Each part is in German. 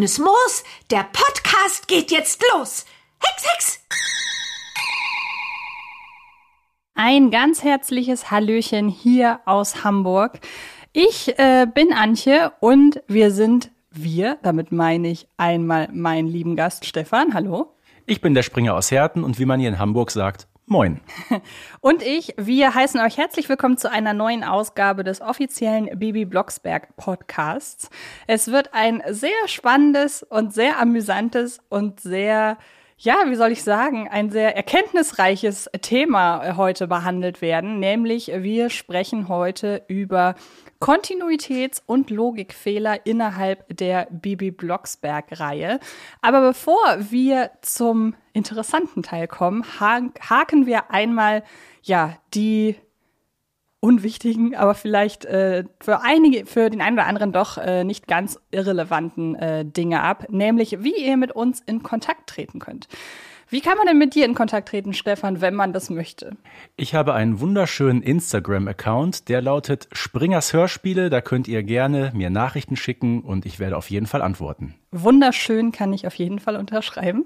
Grünes Moos, der Podcast geht jetzt los. Hex, Hex! Ein ganz herzliches Hallöchen hier aus Hamburg. Ich äh, bin Antje und wir sind wir, damit meine ich einmal meinen lieben Gast Stefan. Hallo. Ich bin der Springer aus Herten und wie man hier in Hamburg sagt, Moin. Und ich, wir heißen euch herzlich willkommen zu einer neuen Ausgabe des offiziellen Bibi Blocksberg Podcasts. Es wird ein sehr spannendes und sehr amüsantes und sehr ja, wie soll ich sagen, ein sehr erkenntnisreiches Thema heute behandelt werden, nämlich wir sprechen heute über Kontinuitäts- und Logikfehler innerhalb der Bibi Blocksberg-Reihe. Aber bevor wir zum interessanten Teil kommen, haken wir einmal ja die unwichtigen, aber vielleicht äh, für einige, für den einen oder anderen doch äh, nicht ganz irrelevanten äh, Dinge ab, nämlich wie ihr mit uns in Kontakt treten könnt. Wie kann man denn mit dir in Kontakt treten, Stefan, wenn man das möchte? Ich habe einen wunderschönen Instagram-Account, der lautet Springers Hörspiele. Da könnt ihr gerne mir Nachrichten schicken und ich werde auf jeden Fall antworten. Wunderschön kann ich auf jeden Fall unterschreiben.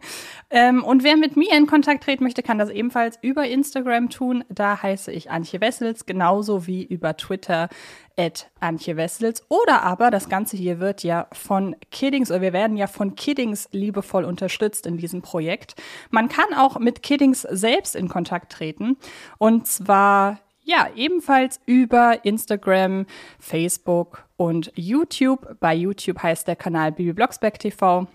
ähm, und wer mit mir in Kontakt treten möchte, kann das ebenfalls über Instagram tun. Da heiße ich Antje Wessels, genauso wie über Twitter at Antje Wessels. Oder aber, das Ganze hier wird ja von Kiddings, oder wir werden ja von Kiddings liebevoll unterstützt in diesem Projekt. Man kann auch mit Kiddings selbst in Kontakt treten. Und zwar ja, ebenfalls über Instagram, Facebook und YouTube. Bei YouTube heißt der Kanal Bibi Blocksberg TV.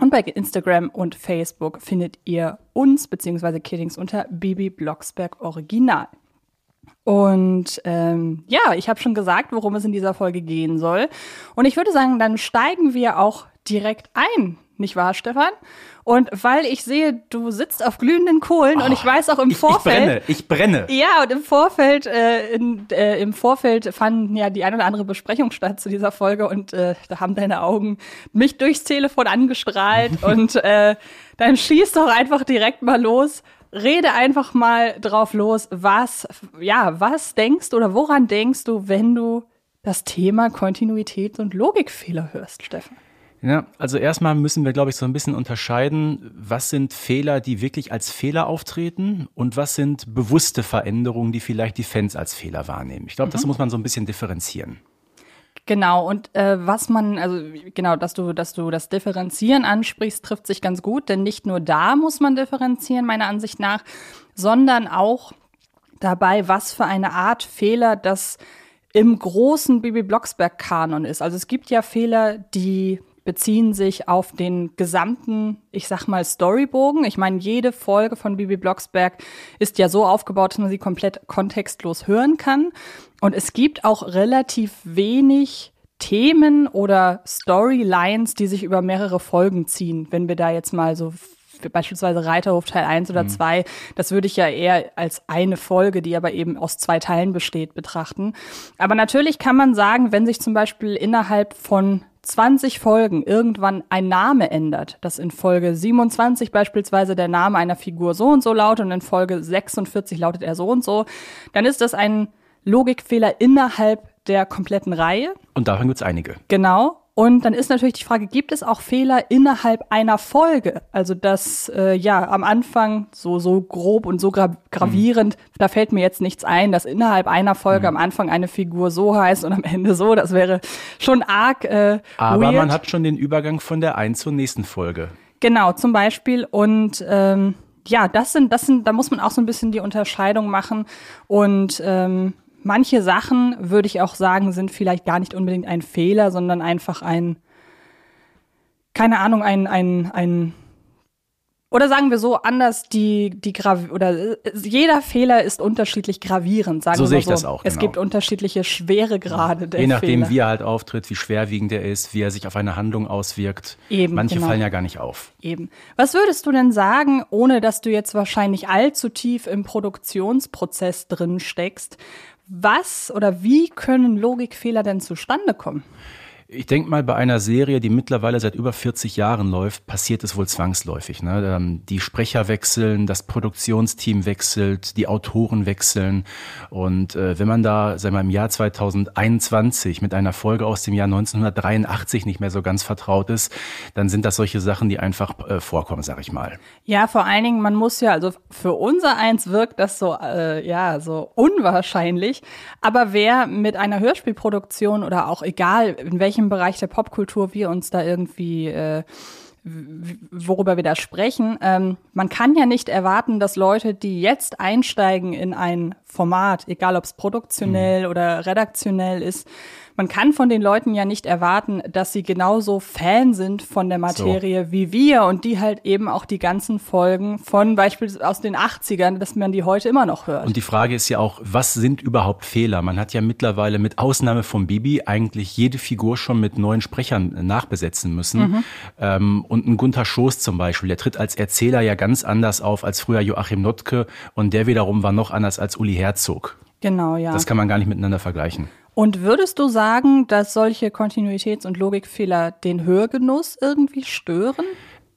Und bei Instagram und Facebook findet ihr uns bzw. Kiddings unter Bibi Blocksberg Original. Und ähm, ja, ich habe schon gesagt, worum es in dieser Folge gehen soll. Und ich würde sagen, dann steigen wir auch direkt ein, nicht wahr, Stefan? Und weil ich sehe, du sitzt auf glühenden Kohlen oh, und ich weiß auch im ich, Vorfeld. Ich brenne, ich brenne. Ja, und im Vorfeld, äh, in, äh, im Vorfeld fanden ja die ein oder andere Besprechung statt zu dieser Folge und äh, da haben deine Augen mich durchs Telefon angestrahlt und äh, dann schieß doch einfach direkt mal los rede einfach mal drauf los, was, ja, was denkst oder woran denkst du, wenn du das Thema Kontinuitäts- und Logikfehler hörst, Steffen? Ja, also erstmal müssen wir, glaube ich, so ein bisschen unterscheiden, was sind Fehler, die wirklich als Fehler auftreten und was sind bewusste Veränderungen, die vielleicht die Fans als Fehler wahrnehmen. Ich glaube, mhm. das muss man so ein bisschen differenzieren. Genau, und äh, was man, also genau, dass du, dass du das Differenzieren ansprichst, trifft sich ganz gut, denn nicht nur da muss man differenzieren, meiner Ansicht nach, sondern auch dabei, was für eine Art Fehler das im großen Bibi Blocksberg-Kanon ist. Also es gibt ja Fehler, die beziehen sich auf den gesamten, ich sag mal, Storybogen. Ich meine, jede Folge von Bibi Blocksberg ist ja so aufgebaut, dass man sie komplett kontextlos hören kann. Und es gibt auch relativ wenig Themen oder Storylines, die sich über mehrere Folgen ziehen. Wenn wir da jetzt mal so beispielsweise Reiterhof Teil 1 oder 2, mhm. das würde ich ja eher als eine Folge, die aber eben aus zwei Teilen besteht, betrachten. Aber natürlich kann man sagen, wenn sich zum Beispiel innerhalb von 20 Folgen irgendwann ein Name ändert, dass in Folge 27 beispielsweise der Name einer Figur so und so lautet und in Folge 46 lautet er so und so, dann ist das ein Logikfehler innerhalb der kompletten Reihe. Und davon gibt es einige. Genau. Und dann ist natürlich die Frage, gibt es auch Fehler innerhalb einer Folge? Also dass äh, ja am Anfang so so grob und so gra gravierend, mhm. da fällt mir jetzt nichts ein, dass innerhalb einer Folge mhm. am Anfang eine Figur so heißt und am Ende so. Das wäre schon arg. Äh, Aber weird. man hat schon den Übergang von der einen zur nächsten Folge. Genau, zum Beispiel und ähm, ja, das sind, das sind, da muss man auch so ein bisschen die Unterscheidung machen. Und ähm, manche Sachen, würde ich auch sagen, sind vielleicht gar nicht unbedingt ein Fehler, sondern einfach ein, keine Ahnung, ein, ein, ein, oder sagen wir so anders, die, die Grav oder jeder Fehler ist unterschiedlich gravierend, sagen so wir sehe ich so. das auch. Es genau. gibt unterschiedliche Schweregrade der Je nachdem, Fehler. wie er halt auftritt, wie schwerwiegend er ist, wie er sich auf eine Handlung auswirkt. Eben, Manche genau. fallen ja gar nicht auf. Eben. Was würdest du denn sagen, ohne dass du jetzt wahrscheinlich allzu tief im Produktionsprozess drin steckst? Was oder wie können Logikfehler denn zustande kommen? Ich denke mal, bei einer Serie, die mittlerweile seit über 40 Jahren läuft, passiert es wohl zwangsläufig. Ne? Ähm, die Sprecher wechseln, das Produktionsteam wechselt, die Autoren wechseln. Und äh, wenn man da, sagen wir mal, im Jahr 2021 mit einer Folge aus dem Jahr 1983 nicht mehr so ganz vertraut ist, dann sind das solche Sachen, die einfach äh, vorkommen, sag ich mal. Ja, vor allen Dingen, man muss ja, also für unser eins wirkt das so, äh, ja, so unwahrscheinlich. Aber wer mit einer Hörspielproduktion oder auch egal, in welchem welchem Bereich der Popkultur wir uns da irgendwie äh, worüber wir da sprechen. Ähm, man kann ja nicht erwarten, dass Leute, die jetzt einsteigen in ein Format, egal ob es produktionell mhm. oder redaktionell ist, man kann von den Leuten ja nicht erwarten, dass sie genauso Fan sind von der Materie so. wie wir und die halt eben auch die ganzen Folgen von beispielsweise aus den 80ern, dass man die heute immer noch hört. Und die Frage ist ja auch, was sind überhaupt Fehler? Man hat ja mittlerweile mit Ausnahme von Bibi eigentlich jede Figur schon mit neuen Sprechern nachbesetzen müssen. Mhm. Ähm, und ein Gunther Schoß zum Beispiel, der tritt als Erzähler ja ganz anders auf als früher Joachim Notke und der wiederum war noch anders als Uli Herzog. Genau, ja. Das kann man gar nicht miteinander vergleichen. Und würdest du sagen, dass solche Kontinuitäts- und Logikfehler den Hörgenuss irgendwie stören?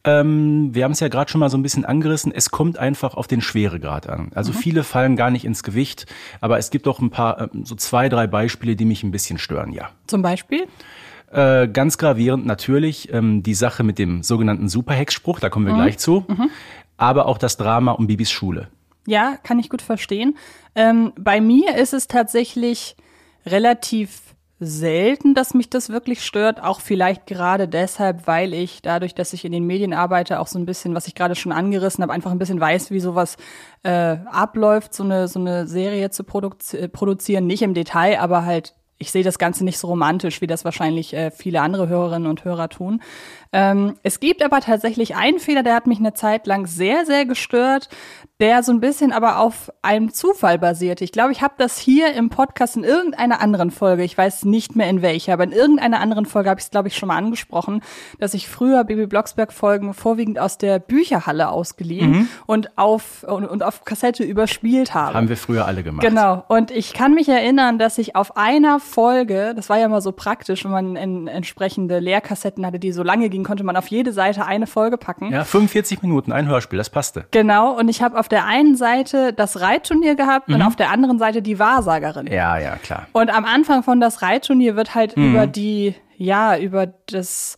Ähm, wir haben es ja gerade schon mal so ein bisschen angerissen. Es kommt einfach auf den Schweregrad an. Also mhm. viele fallen gar nicht ins Gewicht, aber es gibt doch ein paar, äh, so zwei, drei Beispiele, die mich ein bisschen stören, ja. Zum Beispiel? Äh, ganz gravierend natürlich ähm, die Sache mit dem sogenannten Superhexspruch, da kommen wir mhm. gleich zu. Mhm. Aber auch das Drama um Bibis Schule. Ja, kann ich gut verstehen. Ähm, bei mir ist es tatsächlich relativ selten, dass mich das wirklich stört. Auch vielleicht gerade deshalb, weil ich dadurch, dass ich in den Medien arbeite, auch so ein bisschen, was ich gerade schon angerissen habe, einfach ein bisschen weiß, wie sowas äh, abläuft, so eine, so eine Serie zu produzi äh, produzieren. Nicht im Detail, aber halt ich sehe das Ganze nicht so romantisch, wie das wahrscheinlich äh, viele andere Hörerinnen und Hörer tun. Ähm, es gibt aber tatsächlich einen Fehler, der hat mich eine Zeit lang sehr, sehr gestört, der so ein bisschen aber auf einem Zufall basiert. Ich glaube, ich habe das hier im Podcast in irgendeiner anderen Folge, ich weiß nicht mehr in welcher, aber in irgendeiner anderen Folge habe ich es, glaube ich, schon mal angesprochen, dass ich früher Baby Blocksberg-Folgen vorwiegend aus der Bücherhalle ausgeliehen mhm. und, auf, und, und auf Kassette überspielt habe. Haben wir früher alle gemacht. Genau. Und ich kann mich erinnern, dass ich auf einer Folge, das war ja mal so praktisch, wenn man in, entsprechende Leerkassetten hatte, die so lange gingen, konnte man auf jede Seite eine Folge packen. Ja, 45 Minuten, ein Hörspiel, das passte. Genau, und ich habe auf der einen Seite das Reitturnier gehabt mhm. und auf der anderen Seite die Wahrsagerin. Ja, ja, klar. Und am Anfang von das Reitturnier wird halt mhm. über die, ja, über das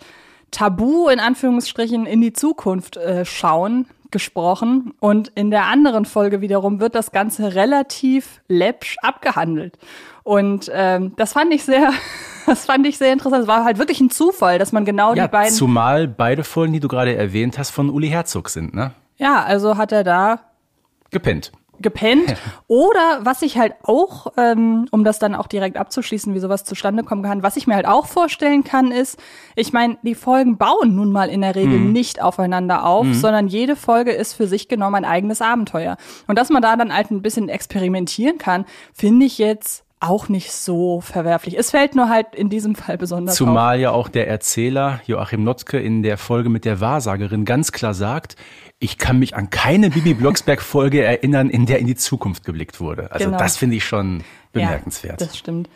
Tabu in Anführungsstrichen in die Zukunft äh, schauen gesprochen und in der anderen Folge wiederum wird das Ganze relativ läppsch abgehandelt. Und ähm, das fand ich sehr, das fand ich sehr interessant. Es war halt wirklich ein Zufall, dass man genau ja, die beiden. Zumal beide Folgen, die du gerade erwähnt hast, von Uli Herzog sind, ne? Ja, also hat er da gepennt gepennt. Oder was ich halt auch, ähm, um das dann auch direkt abzuschließen, wie sowas zustande kommen kann, was ich mir halt auch vorstellen kann, ist, ich meine, die Folgen bauen nun mal in der Regel mhm. nicht aufeinander auf, mhm. sondern jede Folge ist für sich genommen ein eigenes Abenteuer. Und dass man da dann halt ein bisschen experimentieren kann, finde ich jetzt auch nicht so verwerflich. Es fällt nur halt in diesem Fall besonders Zumal auf. ja auch der Erzähler Joachim Notzke in der Folge mit der Wahrsagerin ganz klar sagt, ich kann mich an keine Bibi Blocksberg-Folge erinnern, in der in die Zukunft geblickt wurde. Also genau. das finde ich schon bemerkenswert. Ja, das stimmt.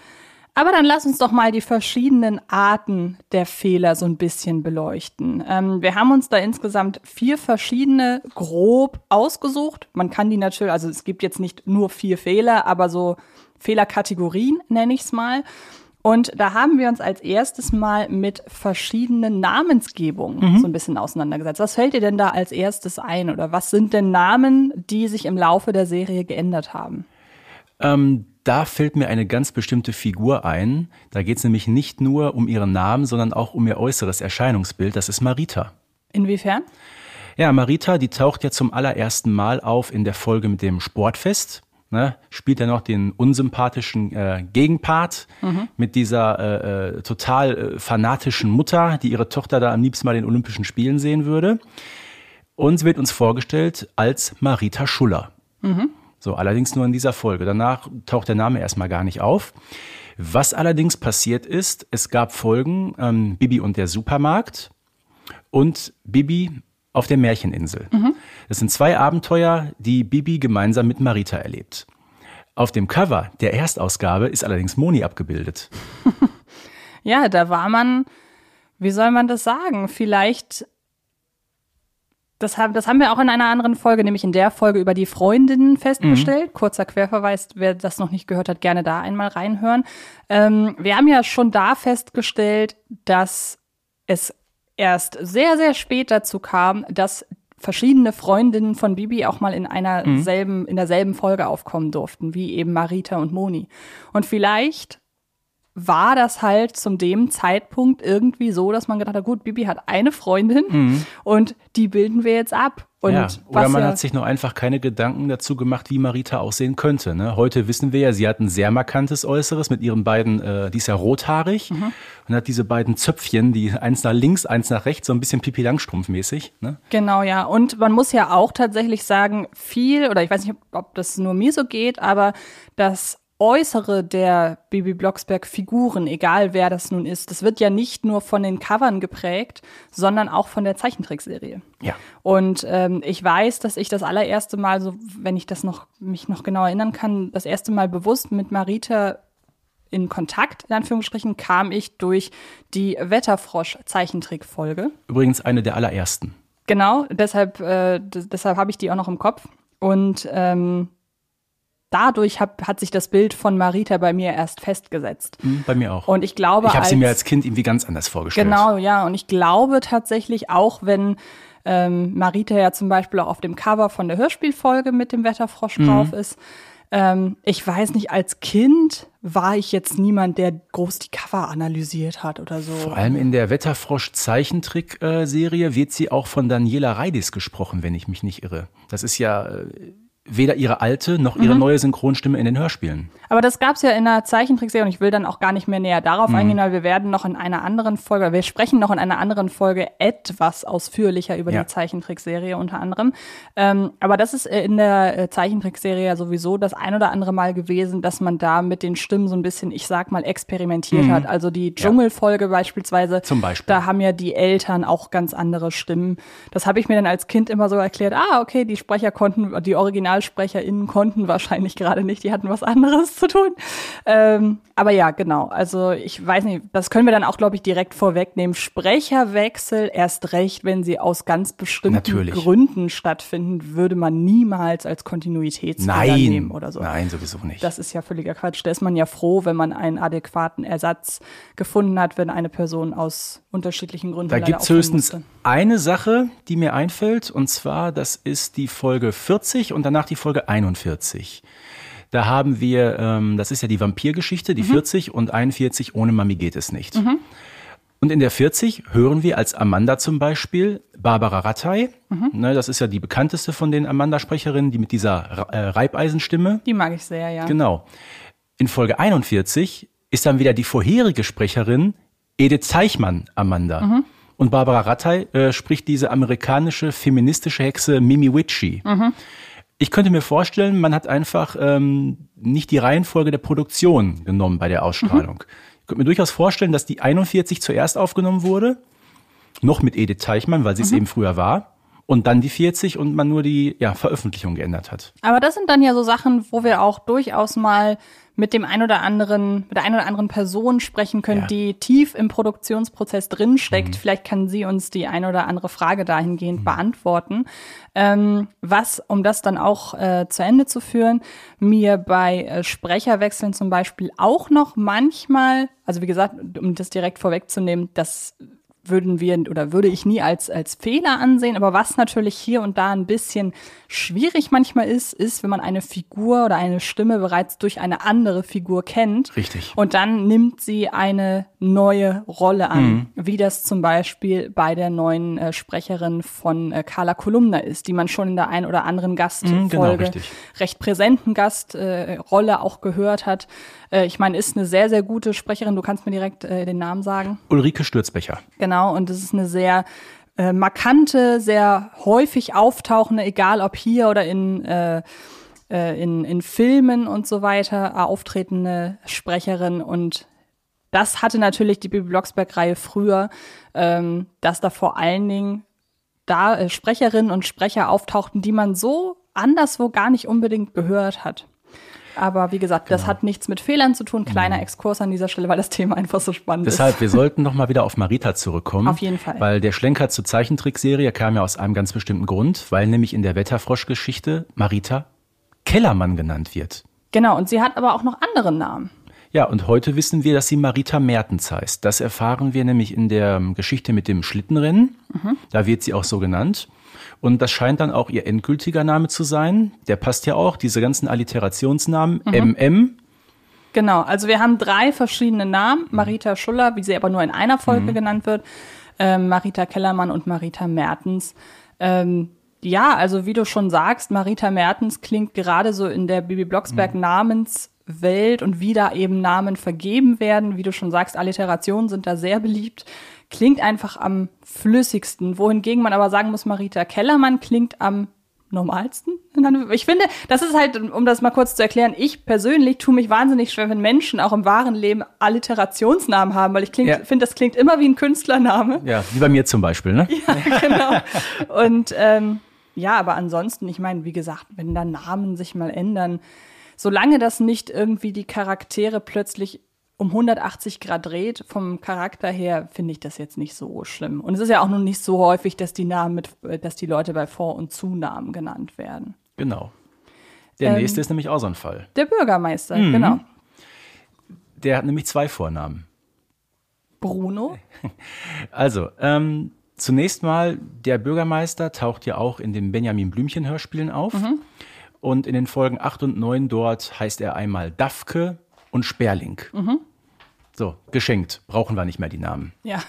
Aber dann lass uns doch mal die verschiedenen Arten der Fehler so ein bisschen beleuchten. Ähm, wir haben uns da insgesamt vier verschiedene grob ausgesucht. Man kann die natürlich, also es gibt jetzt nicht nur vier Fehler, aber so Fehlerkategorien nenne ich es mal. Und da haben wir uns als erstes mal mit verschiedenen Namensgebungen mhm. so ein bisschen auseinandergesetzt. Was fällt dir denn da als erstes ein oder was sind denn Namen, die sich im Laufe der Serie geändert haben? Ähm, da fällt mir eine ganz bestimmte Figur ein. Da geht es nämlich nicht nur um ihren Namen, sondern auch um ihr äußeres Erscheinungsbild. Das ist Marita. Inwiefern? Ja, Marita, die taucht ja zum allerersten Mal auf in der Folge mit dem Sportfest ne, spielt er noch den unsympathischen äh, Gegenpart mhm. mit dieser äh, äh, total äh, fanatischen Mutter, die ihre Tochter da am liebsten mal den Olympischen Spielen sehen würde. Und sie wird uns vorgestellt als Marita Schuller. Mhm. So, allerdings nur in dieser Folge. Danach taucht der Name erstmal gar nicht auf. Was allerdings passiert ist, es gab Folgen ähm, Bibi und der Supermarkt und Bibi auf der Märcheninsel. Mhm. Das sind zwei Abenteuer, die Bibi gemeinsam mit Marita erlebt. Auf dem Cover der Erstausgabe ist allerdings Moni abgebildet. ja, da war man, wie soll man das sagen? Vielleicht das haben, das haben wir auch in einer anderen Folge, nämlich in der Folge über die Freundinnen festgestellt. Mhm. Kurzer Querverweis, wer das noch nicht gehört hat, gerne da einmal reinhören. Ähm, wir haben ja schon da festgestellt, dass es erst sehr, sehr spät dazu kam, dass verschiedene Freundinnen von Bibi auch mal in einer mhm. selben, in derselben Folge aufkommen durften, wie eben Marita und Moni. Und vielleicht war das halt zum dem Zeitpunkt irgendwie so, dass man gedacht hat, gut, Bibi hat eine Freundin mhm. und die bilden wir jetzt ab. Und ja, oder man ja hat sich noch einfach keine Gedanken dazu gemacht, wie Marita aussehen könnte. Ne? Heute wissen wir ja, sie hat ein sehr markantes Äußeres mit ihren beiden, äh, die ist ja rothaarig mhm. und hat diese beiden Zöpfchen, die eins nach links, eins nach rechts, so ein bisschen Pipi Langstrumpf mäßig. Ne? Genau, ja. Und man muss ja auch tatsächlich sagen, viel, oder ich weiß nicht, ob das nur mir so geht, aber das Äußere der Bibi Blocksberg Figuren, egal wer das nun ist, das wird ja nicht nur von den Covern geprägt, sondern auch von der Zeichentrickserie. Ja. Und ähm, ich weiß, dass ich das allererste Mal, so wenn ich das noch mich noch genau erinnern kann, das erste Mal bewusst mit Marita in Kontakt, in Anführungsstrichen, kam ich durch die Wetterfrosch-Zeichentrickfolge. Übrigens eine der allerersten. Genau, deshalb, äh, deshalb habe ich die auch noch im Kopf. Und ähm, dadurch hab, hat sich das Bild von Marita bei mir erst festgesetzt. Mhm, bei mir auch. Und ich glaube, ich habe sie mir als Kind irgendwie ganz anders vorgestellt. Genau, ja. Und ich glaube tatsächlich auch, wenn ähm, Marita ja zum Beispiel auch auf dem Cover von der Hörspielfolge mit dem Wetterfrosch mhm. drauf ist. Ähm, ich weiß nicht, als Kind war ich jetzt niemand, der groß die Cover analysiert hat oder so. Vor allem in der Wetterfrosch-Zeichentrick-Serie wird sie auch von Daniela Reidis gesprochen, wenn ich mich nicht irre. Das ist ja äh, weder ihre alte noch ihre mhm. neue Synchronstimme in den Hörspielen. Aber das gab's ja in der Zeichentrickserie und ich will dann auch gar nicht mehr näher darauf mhm. eingehen, weil wir werden noch in einer anderen Folge, wir sprechen noch in einer anderen Folge etwas ausführlicher über ja. die Zeichentrickserie unter anderem. Ähm, aber das ist in der äh, Zeichentrickserie ja sowieso das ein oder andere Mal gewesen, dass man da mit den Stimmen so ein bisschen, ich sag mal, experimentiert mhm. hat. Also die Dschungelfolge ja. beispielsweise. Zum Beispiel. Da haben ja die Eltern auch ganz andere Stimmen. Das habe ich mir dann als Kind immer so erklärt, ah, okay, die Sprecher konnten, die OriginalsprecherInnen konnten wahrscheinlich gerade nicht, die hatten was anderes zu tun. Ähm, aber ja, genau. Also ich weiß nicht, das können wir dann auch, glaube ich, direkt vorwegnehmen. Sprecherwechsel erst recht, wenn sie aus ganz bestimmten Natürlich. Gründen stattfinden, würde man niemals als Kontinuitätsfehler nehmen oder so. Nein, sowieso nicht. Das ist ja völliger Quatsch. Da ist man ja froh, wenn man einen adäquaten Ersatz gefunden hat, wenn eine Person aus unterschiedlichen Gründen. Da gibt es höchstens musste. eine Sache, die mir einfällt, und zwar, das ist die Folge 40 und danach die Folge 41. Da haben wir, ähm, das ist ja die Vampirgeschichte, die mhm. 40 und 41, ohne Mami geht es nicht. Mhm. Und in der 40 hören wir als Amanda zum Beispiel Barbara Rattay. Mhm. Ne, das ist ja die bekannteste von den Amanda-Sprecherinnen, die mit dieser äh, Reibeisenstimme. Die mag ich sehr, ja. Genau. In Folge 41 ist dann wieder die vorherige Sprecherin Edith Zeichmann Amanda. Mhm. Und Barbara Rattay äh, spricht diese amerikanische feministische Hexe Mimi Witchy. Mhm. Ich könnte mir vorstellen, man hat einfach ähm, nicht die Reihenfolge der Produktion genommen bei der Ausstrahlung. Mhm. Ich könnte mir durchaus vorstellen, dass die 41 zuerst aufgenommen wurde, noch mit Edith Teichmann, weil sie es mhm. eben früher war und dann die 40 und man nur die ja, Veröffentlichung geändert hat. Aber das sind dann ja so Sachen, wo wir auch durchaus mal mit dem ein oder anderen, mit der ein oder anderen Person sprechen können, ja. die tief im Produktionsprozess drinsteckt. Mhm. Vielleicht kann sie uns die ein oder andere Frage dahingehend mhm. beantworten. Ähm, was, um das dann auch äh, zu Ende zu führen, mir bei äh, Sprecherwechseln zum Beispiel auch noch manchmal, also wie gesagt, um das direkt vorwegzunehmen, das würden wir oder würde ich nie als, als Fehler ansehen. Aber was natürlich hier und da ein bisschen schwierig manchmal ist, ist, wenn man eine Figur oder eine Stimme bereits durch eine andere Figur kennt. Richtig. Und dann nimmt sie eine neue Rolle an, mhm. wie das zum Beispiel bei der neuen äh, Sprecherin von äh, Carla Kolumna ist, die man schon in der ein oder anderen Gastfolge, mhm, genau, recht präsenten Gastrolle äh, auch gehört hat. Äh, ich meine, ist eine sehr, sehr gute Sprecherin. Du kannst mir direkt äh, den Namen sagen. Ulrike Stürzbecher. Genau, und das ist eine sehr äh, markante, sehr häufig auftauchende, egal ob hier oder in äh, äh in, in Filmen und so weiter auftretende Sprecherin und das hatte natürlich die Bibi Blocksberg-Reihe früher, ähm, dass da vor allen Dingen da äh, Sprecherinnen und Sprecher auftauchten, die man so anderswo gar nicht unbedingt gehört hat. Aber wie gesagt, das hat nichts mit Fehlern zu tun. Kleiner Exkurs an dieser Stelle, weil das Thema einfach so spannend Deshalb, ist. wir sollten noch mal wieder auf Marita zurückkommen. Auf jeden Fall. Weil der Schlenker zur Zeichentrickserie kam ja aus einem ganz bestimmten Grund, weil nämlich in der Wetterfrosch-Geschichte Marita Kellermann genannt wird. Genau, und sie hat aber auch noch andere Namen. Ja, und heute wissen wir, dass sie Marita Mertens heißt. Das erfahren wir nämlich in der ähm, Geschichte mit dem Schlittenrennen. Da wird sie auch so genannt. Und das scheint dann auch ihr endgültiger Name zu sein. Der passt ja auch, diese ganzen Alliterationsnamen. MM, Genau, also wir haben drei verschiedene Namen. Marita Schuller, wie sie aber nur in einer Folge genannt wird, ähm, Marita Kellermann und Marita Mertens. Ähm, ja, also wie du schon sagst, Marita Mertens klingt gerade so in der Bibi Blocksberg Namenswelt und wie da eben Namen vergeben werden. Wie du schon sagst, Alliterationen sind da sehr beliebt. Klingt einfach am flüssigsten. Wohingegen man aber sagen muss, Marita Kellermann klingt am normalsten. Ich finde, das ist halt, um das mal kurz zu erklären, ich persönlich tue mich wahnsinnig schwer, wenn Menschen auch im wahren Leben Alliterationsnamen haben, weil ich Ja. finde, das klingt immer wie ein Künstlername. ja, wie bei mir zum Beispiel, ne? genau. Und ähm, ja, aber ansonsten, ich meine, wie gesagt, wenn da Namen sich mal ändern, solange das nicht irgendwie die Charaktere plötzlich um 180 Grad dreht, vom Charakter her, finde ich das jetzt nicht so schlimm. Und es ist ja auch noch nicht so häufig, dass die Namen mit, äh, dass die Leute bei Vor- und Zunamen genannt werden. Genau. Der Ähm, nächste ist nämlich auch so ein Fall. Der Bürgermeister, Mhm. genau. Der hat nämlich zwei Vornamen. Bruno. Also, ähm, zunächst mal, der Bürgermeister taucht ja auch in den Benjamin Blümchen Hörspielen auf. Und in den Folgen 8 und 9 dort heißt er einmal Dafke und Sperling. So, geschenkt. Brauchen wir nicht mehr die Namen. Ja.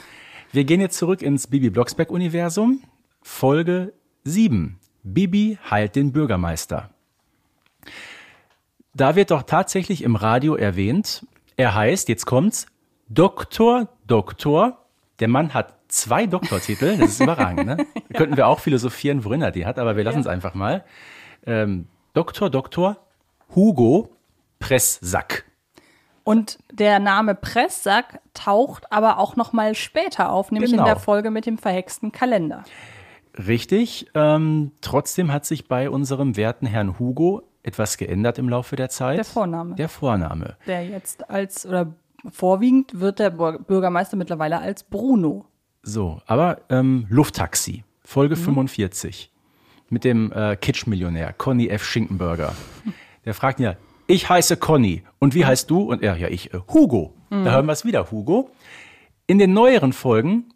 Wir gehen jetzt zurück ins Bibi Blocksberg-Universum. Folge 7. Bibi heilt den Bürgermeister. Da wird doch tatsächlich im Radio erwähnt, er heißt, jetzt kommt's, Doktor, Doktor. Der Mann hat zwei Doktortitel, das ist überragend, ne? Da könnten wir auch philosophieren, worin er die hat, aber wir lassen es einfach mal. Ähm, Doktor, Doktor, Hugo Presssack. Und der Name Presssack taucht aber auch noch mal später auf, nämlich Genau. in der Folge mit dem verhexten Kalender. Richtig. Ähm, trotzdem hat sich bei unserem werten Herrn Hugo etwas geändert im Laufe der Zeit. Der Vorname. Der Vorname. Der jetzt als, oder vorwiegend wird der Bürgermeister mittlerweile als Bruno. So, aber ähm, Lufttaxi, Folge Mhm. 45. Mit dem äh, Kitsch-Millionär, Conny F. Schinkenberger. Der fragt ihn ja, ich heiße Conny. Und Mhm. wie heißt du? Und er, ja, ich, äh, Hugo. Da hören wir es wieder, Hugo. In den neueren Folgen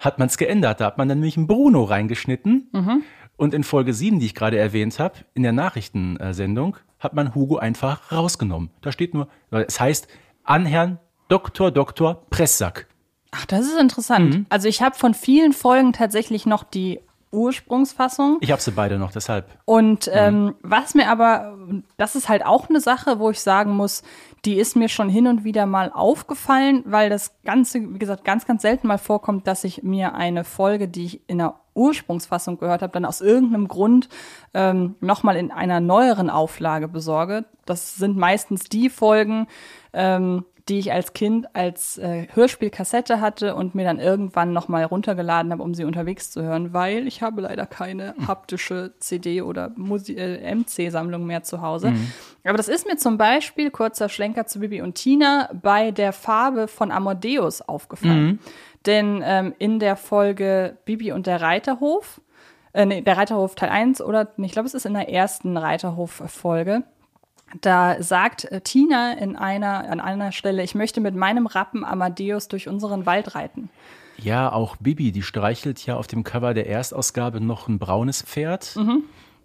hat man es geändert. Da hat man dann nämlich einen Bruno reingeschnitten. Mhm. Und in Folge 7, die ich gerade erwähnt habe, in der Nachrichtensendung, hat man Hugo einfach rausgenommen. Da steht nur, es heißt an Herrn Dr. Dr. Presssack. Ach, das ist interessant. Mhm. Also ich habe von vielen Folgen tatsächlich noch die Ursprungsfassung. Ich habe sie beide noch, deshalb. Und ähm, was mir aber, das ist halt auch eine Sache, wo ich sagen muss, die ist mir schon hin und wieder mal aufgefallen, weil das Ganze, wie gesagt, ganz, ganz selten mal vorkommt, dass ich mir eine Folge, die ich in der Ursprungsfassung gehört habe, dann aus irgendeinem Grund ähm, nochmal in einer neueren Auflage besorge. Das sind meistens die Folgen, ähm, die ich als Kind als äh, Hörspielkassette hatte und mir dann irgendwann nochmal runtergeladen habe, um sie unterwegs zu hören, weil ich habe leider keine haptische CD oder äh, MC-Sammlung mehr zu Hause. Aber das ist mir zum Beispiel, kurzer Schlenker zu Bibi und Tina, bei der Farbe von Amadeus aufgefallen. Denn ähm, in der Folge Bibi und der Reiterhof, äh, nee, der Reiterhof Teil 1 oder, ich glaube, es ist in der ersten Reiterhof-Folge, da sagt äh, Tina in einer, an einer Stelle, ich möchte mit meinem Rappen Amadeus durch unseren Wald reiten. Ja, auch Bibi, die streichelt ja auf dem Cover der Erstausgabe noch ein braunes Pferd.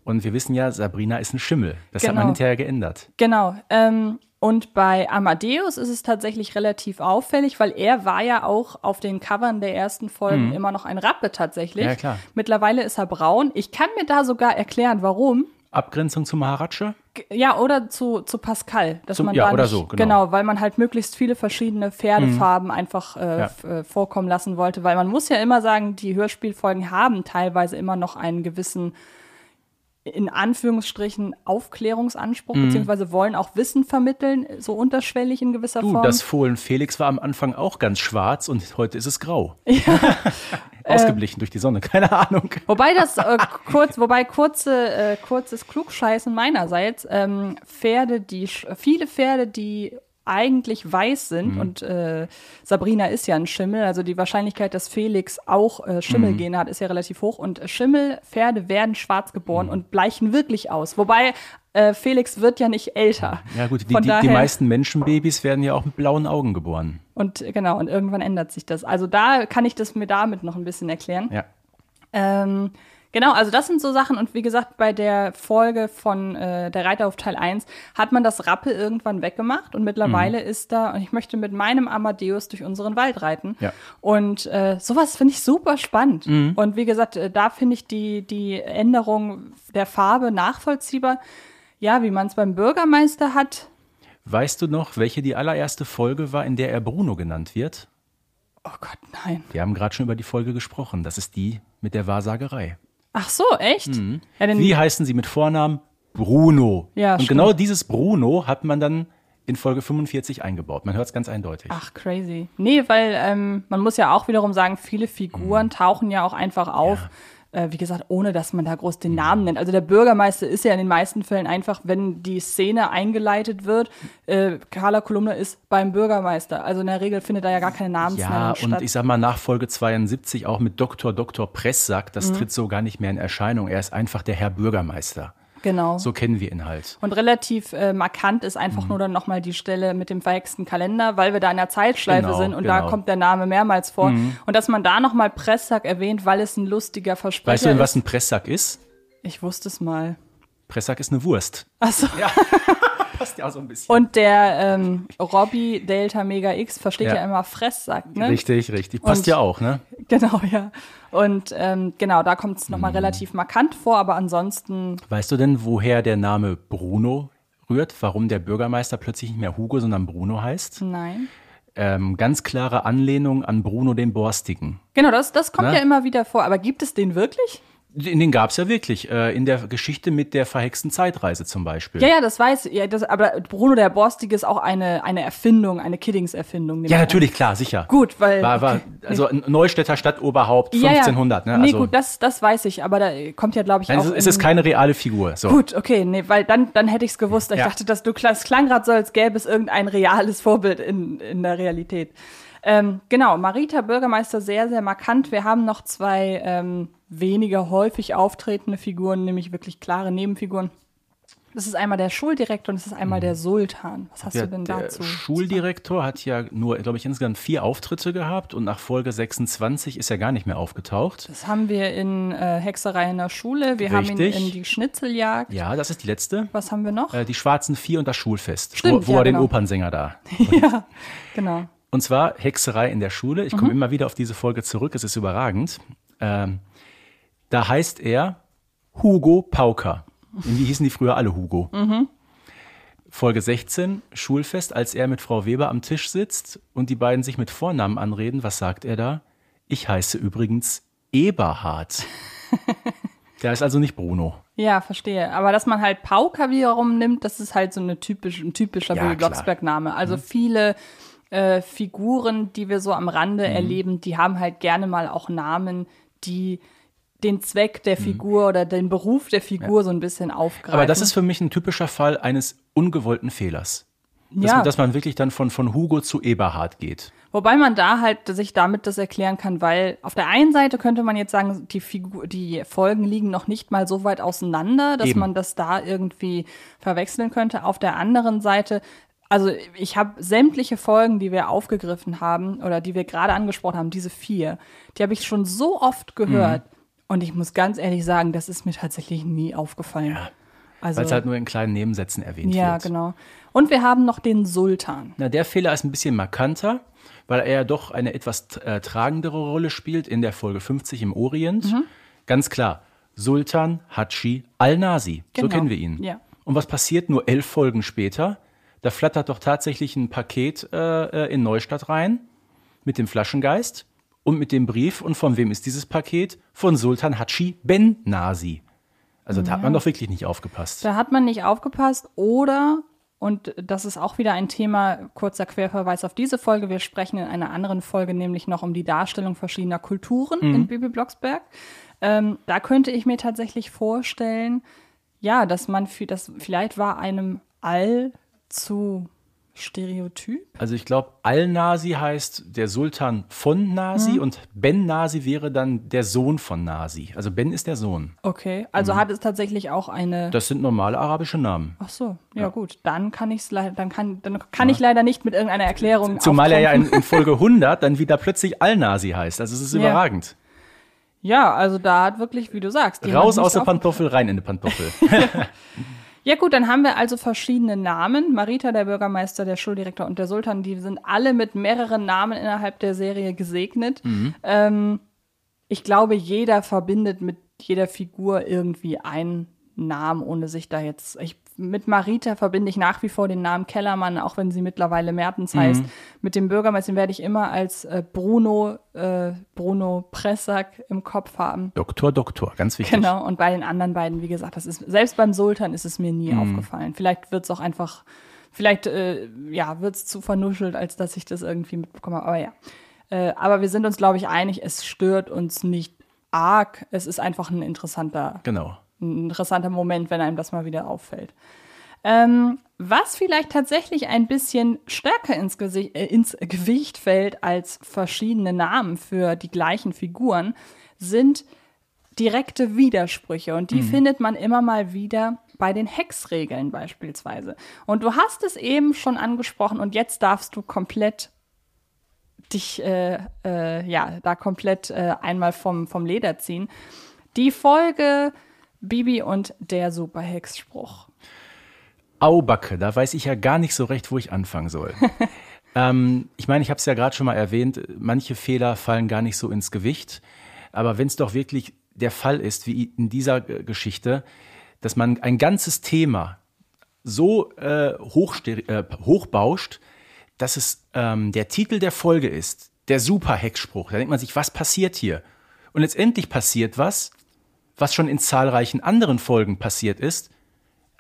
Und wir wissen ja, Sabrina ist ein Schimmel. Das hat man Genau. hinterher geändert. Genau. Ähm, und bei Amadeus ist es tatsächlich relativ auffällig, weil er war ja auch auf den Covern der ersten Folgen immer noch ein Rappe tatsächlich. Mhm. Ja, klar. Mittlerweile ist er braun. Ich kann mir da sogar erklären, warum. Abgrenzung zum Maharaja? Ja, oder zu, zu Pascal. Dass Zum- man ja, da oder nicht, so, genau. weil man halt möglichst viele verschiedene Pferdefarben einfach äh, Ja. äh, vorkommen lassen wollte. Weil man muss ja immer sagen, die Hörspielfolgen haben teilweise immer noch einen gewissen in Anführungsstrichen Aufklärungsanspruch, Mhm. beziehungsweise wollen auch Wissen vermitteln, so unterschwellig in gewisser Du, Form. das Fohlen Felix war am Anfang auch ganz schwarz und heute ist es grau. Ausgeblichen durch die Sonne, keine Ahnung. Wobei das äh, kurz, wobei kurze, äh, kurzes Klugscheißen meinerseits, ähm, Pferde, die viele Pferde, die eigentlich weiß Mhm. sind und äh, Sabrina ist ja ein Schimmel, also die Wahrscheinlichkeit, dass Felix auch äh, Schimmelgene hat, ist ja relativ hoch und Schimmelpferde werden schwarz Mhm. geboren und bleichen wirklich aus. Wobei äh, Felix wird ja nicht älter. Ja gut, die, die, die meisten Menschenbabys werden ja auch mit blauen Augen geboren. Und äh, genau, und irgendwann ändert sich das. Also da kann ich das mir damit noch ein bisschen erklären. Ja. Ähm, genau, also das sind so Sachen. Und wie gesagt, bei der Folge von äh, der Reiter auf Teil 1 hat man das Rappel irgendwann weggemacht und mittlerweile Mhm. ist da, und ich möchte mit meinem Amadeus durch unseren Wald reiten. Ja. Und äh, sowas finde ich super spannend. Mhm. Und wie gesagt, äh, da finde ich die, die Änderung der Farbe nachvollziehbar. Ja, wie man es beim Bürgermeister hat. Weißt du noch, welche die allererste Folge war, in der er Bruno genannt wird? Oh Gott, nein. Wir haben gerade schon über die Folge gesprochen. Das ist die mit der Wahrsagerei. Ach so, echt? Ja, Mhm. Wie heißen sie mit Vornamen? Bruno. Ja, Und stimmt. genau dieses Bruno hat man dann in Folge 45 eingebaut. Man hört es ganz eindeutig. Ach, crazy. Nee, weil ähm, man muss ja auch wiederum sagen, viele Figuren tauchen ja auch einfach auf. Äh, wie gesagt, ohne dass man da groß den Namen nennt. Also der Bürgermeister ist ja in den meisten Fällen einfach, wenn die Szene eingeleitet wird, äh, Carla Kolumne ist beim Bürgermeister. Also in der Regel findet da ja gar keine Namensnennung Ja, statt. und ich sag mal, nach Folge 72 auch mit Dr. Dr. Presssack, das Mhm. tritt so gar nicht mehr in Erscheinung. Er ist einfach der Herr Bürgermeister. Genau. So kennen wir ihn halt. Und relativ äh, markant ist Mhm. einfach nur dann nochmal die Stelle mit dem verhexten Kalender, weil wir da in der Zeitschleife Genau, sind und genau. Mhm. da kommt der Name mehrmals vor. Und dass man da nochmal Presssack erwähnt, weil es ein lustiger Versprecher Weißt du denn, ist. was ein Presssack ist? Ich wusste es mal. Presssack ist eine Wurst. Achso. Passt ja so ein bisschen. Und der ähm, Robby Delta Mega X versteht ja, Ja. immer Fresssack, ne? Richtig, richtig. Passt Und- ja auch, ne? Genau, ja. Und ähm, genau, da kommt es nochmal Mhm. relativ markant vor, aber ansonsten, Weißt du denn, woher der Name Bruno rührt? Warum der Bürgermeister plötzlich nicht mehr Hugo, sondern Bruno heißt? nein. Ähm, ganz klare Anlehnung an Bruno den Borstigen. Genau, das, das kommt Ne? ja immer wieder vor. Aber gibt es den wirklich? Den, den gab es ja wirklich. Äh, in der Geschichte mit der verhexten Zeitreise zum Beispiel. Ja, ja, das weiß ich. Ja, das, aber Bruno der Borstige ist auch eine, eine Erfindung, eine Kiddings-Erfindung. Ja, ich an. natürlich, klar, sicher. Gut, weil. War, war, also Neustädter Stadtoberhaupt Ja, ja. 1500, ne? Nee, Also, gut, das, das weiß ich, aber da kommt ja, glaube ich, nein, auch. es, es ist keine reale Figur. So. Gut, okay, nee, weil dann, dann hätte ich es gewusst. Ich Ja. dachte, dass du das klang gerade so, als gäbe es irgendein reales Vorbild in, in der Realität. Ähm, genau, Marita Bürgermeister sehr, sehr markant. Wir haben noch zwei ähm, weniger häufig auftretende Figuren, nämlich wirklich klare Nebenfiguren. Das ist einmal der Schuldirektor und das ist einmal der Sultan. Was hast Der, du denn der dazu? Schuldirektor hat ja nur, glaube ich, insgesamt vier Auftritte gehabt und nach Folge 26 ist er gar nicht mehr aufgetaucht. Das haben wir in äh, Hexerei in der Schule. Wir haben ihn Richtig. in die Schnitzeljagd. Ja, das ist die letzte. Was haben wir noch? Äh, die Schwarzen Vier und das Schulfest, Stimmt, wo, wo ja, er den genau. Opernsänger da. ja, genau. Und zwar Hexerei in der Schule. Ich komme immer wieder auf diese Folge zurück, es ist überragend. Ähm, da heißt er Hugo Pauker. Irgendwie hießen die früher alle Hugo. Folge 16, Schulfest, als er mit Frau Weber am Tisch sitzt und die beiden sich mit Vornamen anreden. Was sagt er da? Ich heiße übrigens Eberhard. Der ist also nicht Bruno. Ja, verstehe. Aber dass man halt Pauker wiederum nimmt, das ist halt so eine typisch, ein typischer Ja. Blocksberg-Name. Also viele äh, Figuren, die wir so am Rande Mhm. erleben, die haben halt gerne mal auch Namen, die den Zweck Mhm. der Figur oder den Beruf der Figur so ein bisschen aufgreifen. Aber das ist für mich ein typischer Fall eines ungewollten Fehlers. Dass, ja. dass man wirklich dann von, von Hugo zu Eberhard geht. Wobei man da halt sich damit das erklären kann, weil auf der einen Seite könnte man jetzt sagen, die, Figur, die Folgen liegen noch nicht mal so weit auseinander, dass Eben. man das da irgendwie verwechseln könnte. Auf der anderen Seite, also ich habe sämtliche Folgen, die wir aufgegriffen haben oder die wir gerade angesprochen haben, diese vier, die habe ich schon so oft gehört. Und ich muss ganz ehrlich sagen, das ist mir tatsächlich nie aufgefallen. Also, Weil es halt nur in kleinen Nebensätzen erwähnt ja, wird. genau. Und wir haben noch den Sultan. Na, der Fehler ist ein bisschen markanter, weil er ja doch eine etwas äh, tragendere Rolle spielt in der Folge 50 im Orient. Mhm. Ganz klar, Sultan Hatschi al-Nasi, so Genau, kennen wir ihn. ja. Und was passiert nur elf Folgen später? Da flattert doch tatsächlich ein Paket äh, äh, in Neustadt rein mit dem Flaschengeist und mit dem Brief. Und von wem ist dieses Paket? Von Sultan Hatschi Ben Nasi. Also da hat man doch wirklich nicht aufgepasst. Da hat man nicht aufgepasst oder, und das ist auch wieder ein Thema, kurzer Querverweis auf diese Folge, wir sprechen in einer anderen Folge nämlich noch um die Darstellung verschiedener Kulturen in Bibi Blocksberg. Ähm, da könnte ich mir tatsächlich vorstellen, ja, dass man, für, das vielleicht war einem All zu Stereotyp. Also ich glaube, Al-Nasi heißt der Sultan von Nasi und Ben Nasi wäre dann der Sohn von Nasi. Also Ben ist der Sohn. Okay, also hat es tatsächlich auch eine. Das sind normale arabische Namen. Ach so, ja, gut, dann kann leider, dann kann, dann kann ich leider nicht mit irgendeiner Erklärung. Zumal er ja in, in Folge 100 dann wieder plötzlich Al-Nasi heißt. Also es ist Ja. überragend. Ja, also da hat wirklich, wie du sagst. jemand Raus aus der Pantoffel, rein in die Pantoffel. Ja gut, dann haben wir also verschiedene Namen. Marita, der Bürgermeister, der Schuldirektor und der Sultan, die sind alle mit mehreren Namen innerhalb der Serie gesegnet. Ähm, ich glaube, jeder verbindet mit jeder Figur irgendwie einen Namen, ohne sich da jetzt. Ich, mit Marita verbinde ich nach wie vor den Namen Kellermann, auch wenn sie mittlerweile Mertens heißt. Mit dem Bürgermeister werde ich immer als äh, Bruno, äh, Bruno Pressack im Kopf haben. Doktor, Doktor, ganz wichtig. Genau, und bei den anderen beiden, wie gesagt, das ist, selbst beim Sultan ist es mir nie aufgefallen. Vielleicht wird es auch einfach, vielleicht, äh, ja, wird es zu vernuschelt, als dass ich das irgendwie mitbekomme, aber ja. Äh, aber wir sind uns, glaube ich, einig, es stört uns nicht arg. Es ist einfach ein interessanter, Genau. Ein interessanter Moment, wenn einem das mal wieder auffällt. Ähm, was vielleicht tatsächlich ein bisschen stärker ins, Gesicht, äh, ins Gewicht fällt als verschiedene Namen für die gleichen Figuren, sind direkte Widersprüche. Und die findet man immer mal wieder bei den Hexregeln beispielsweise. Und du hast es eben schon angesprochen und jetzt darfst du komplett dich, äh, äh, ja, da komplett äh, einmal vom, vom Leder ziehen. Die Folge Bibi und der Superhexspruch. Aubacke, da weiß ich ja gar nicht so recht, wo ich anfangen soll. ähm, ich meine, ich habe es ja gerade schon mal erwähnt, manche Fehler fallen gar nicht so ins Gewicht. Aber wenn es doch wirklich der Fall ist, wie in dieser äh, Geschichte, dass man ein ganzes Thema so äh, äh, hochbauscht, dass es ähm, der Titel der Folge ist, der Superhexspruch. Da denkt man sich, was passiert hier? Und letztendlich passiert was, was schon in zahlreichen anderen Folgen passiert ist.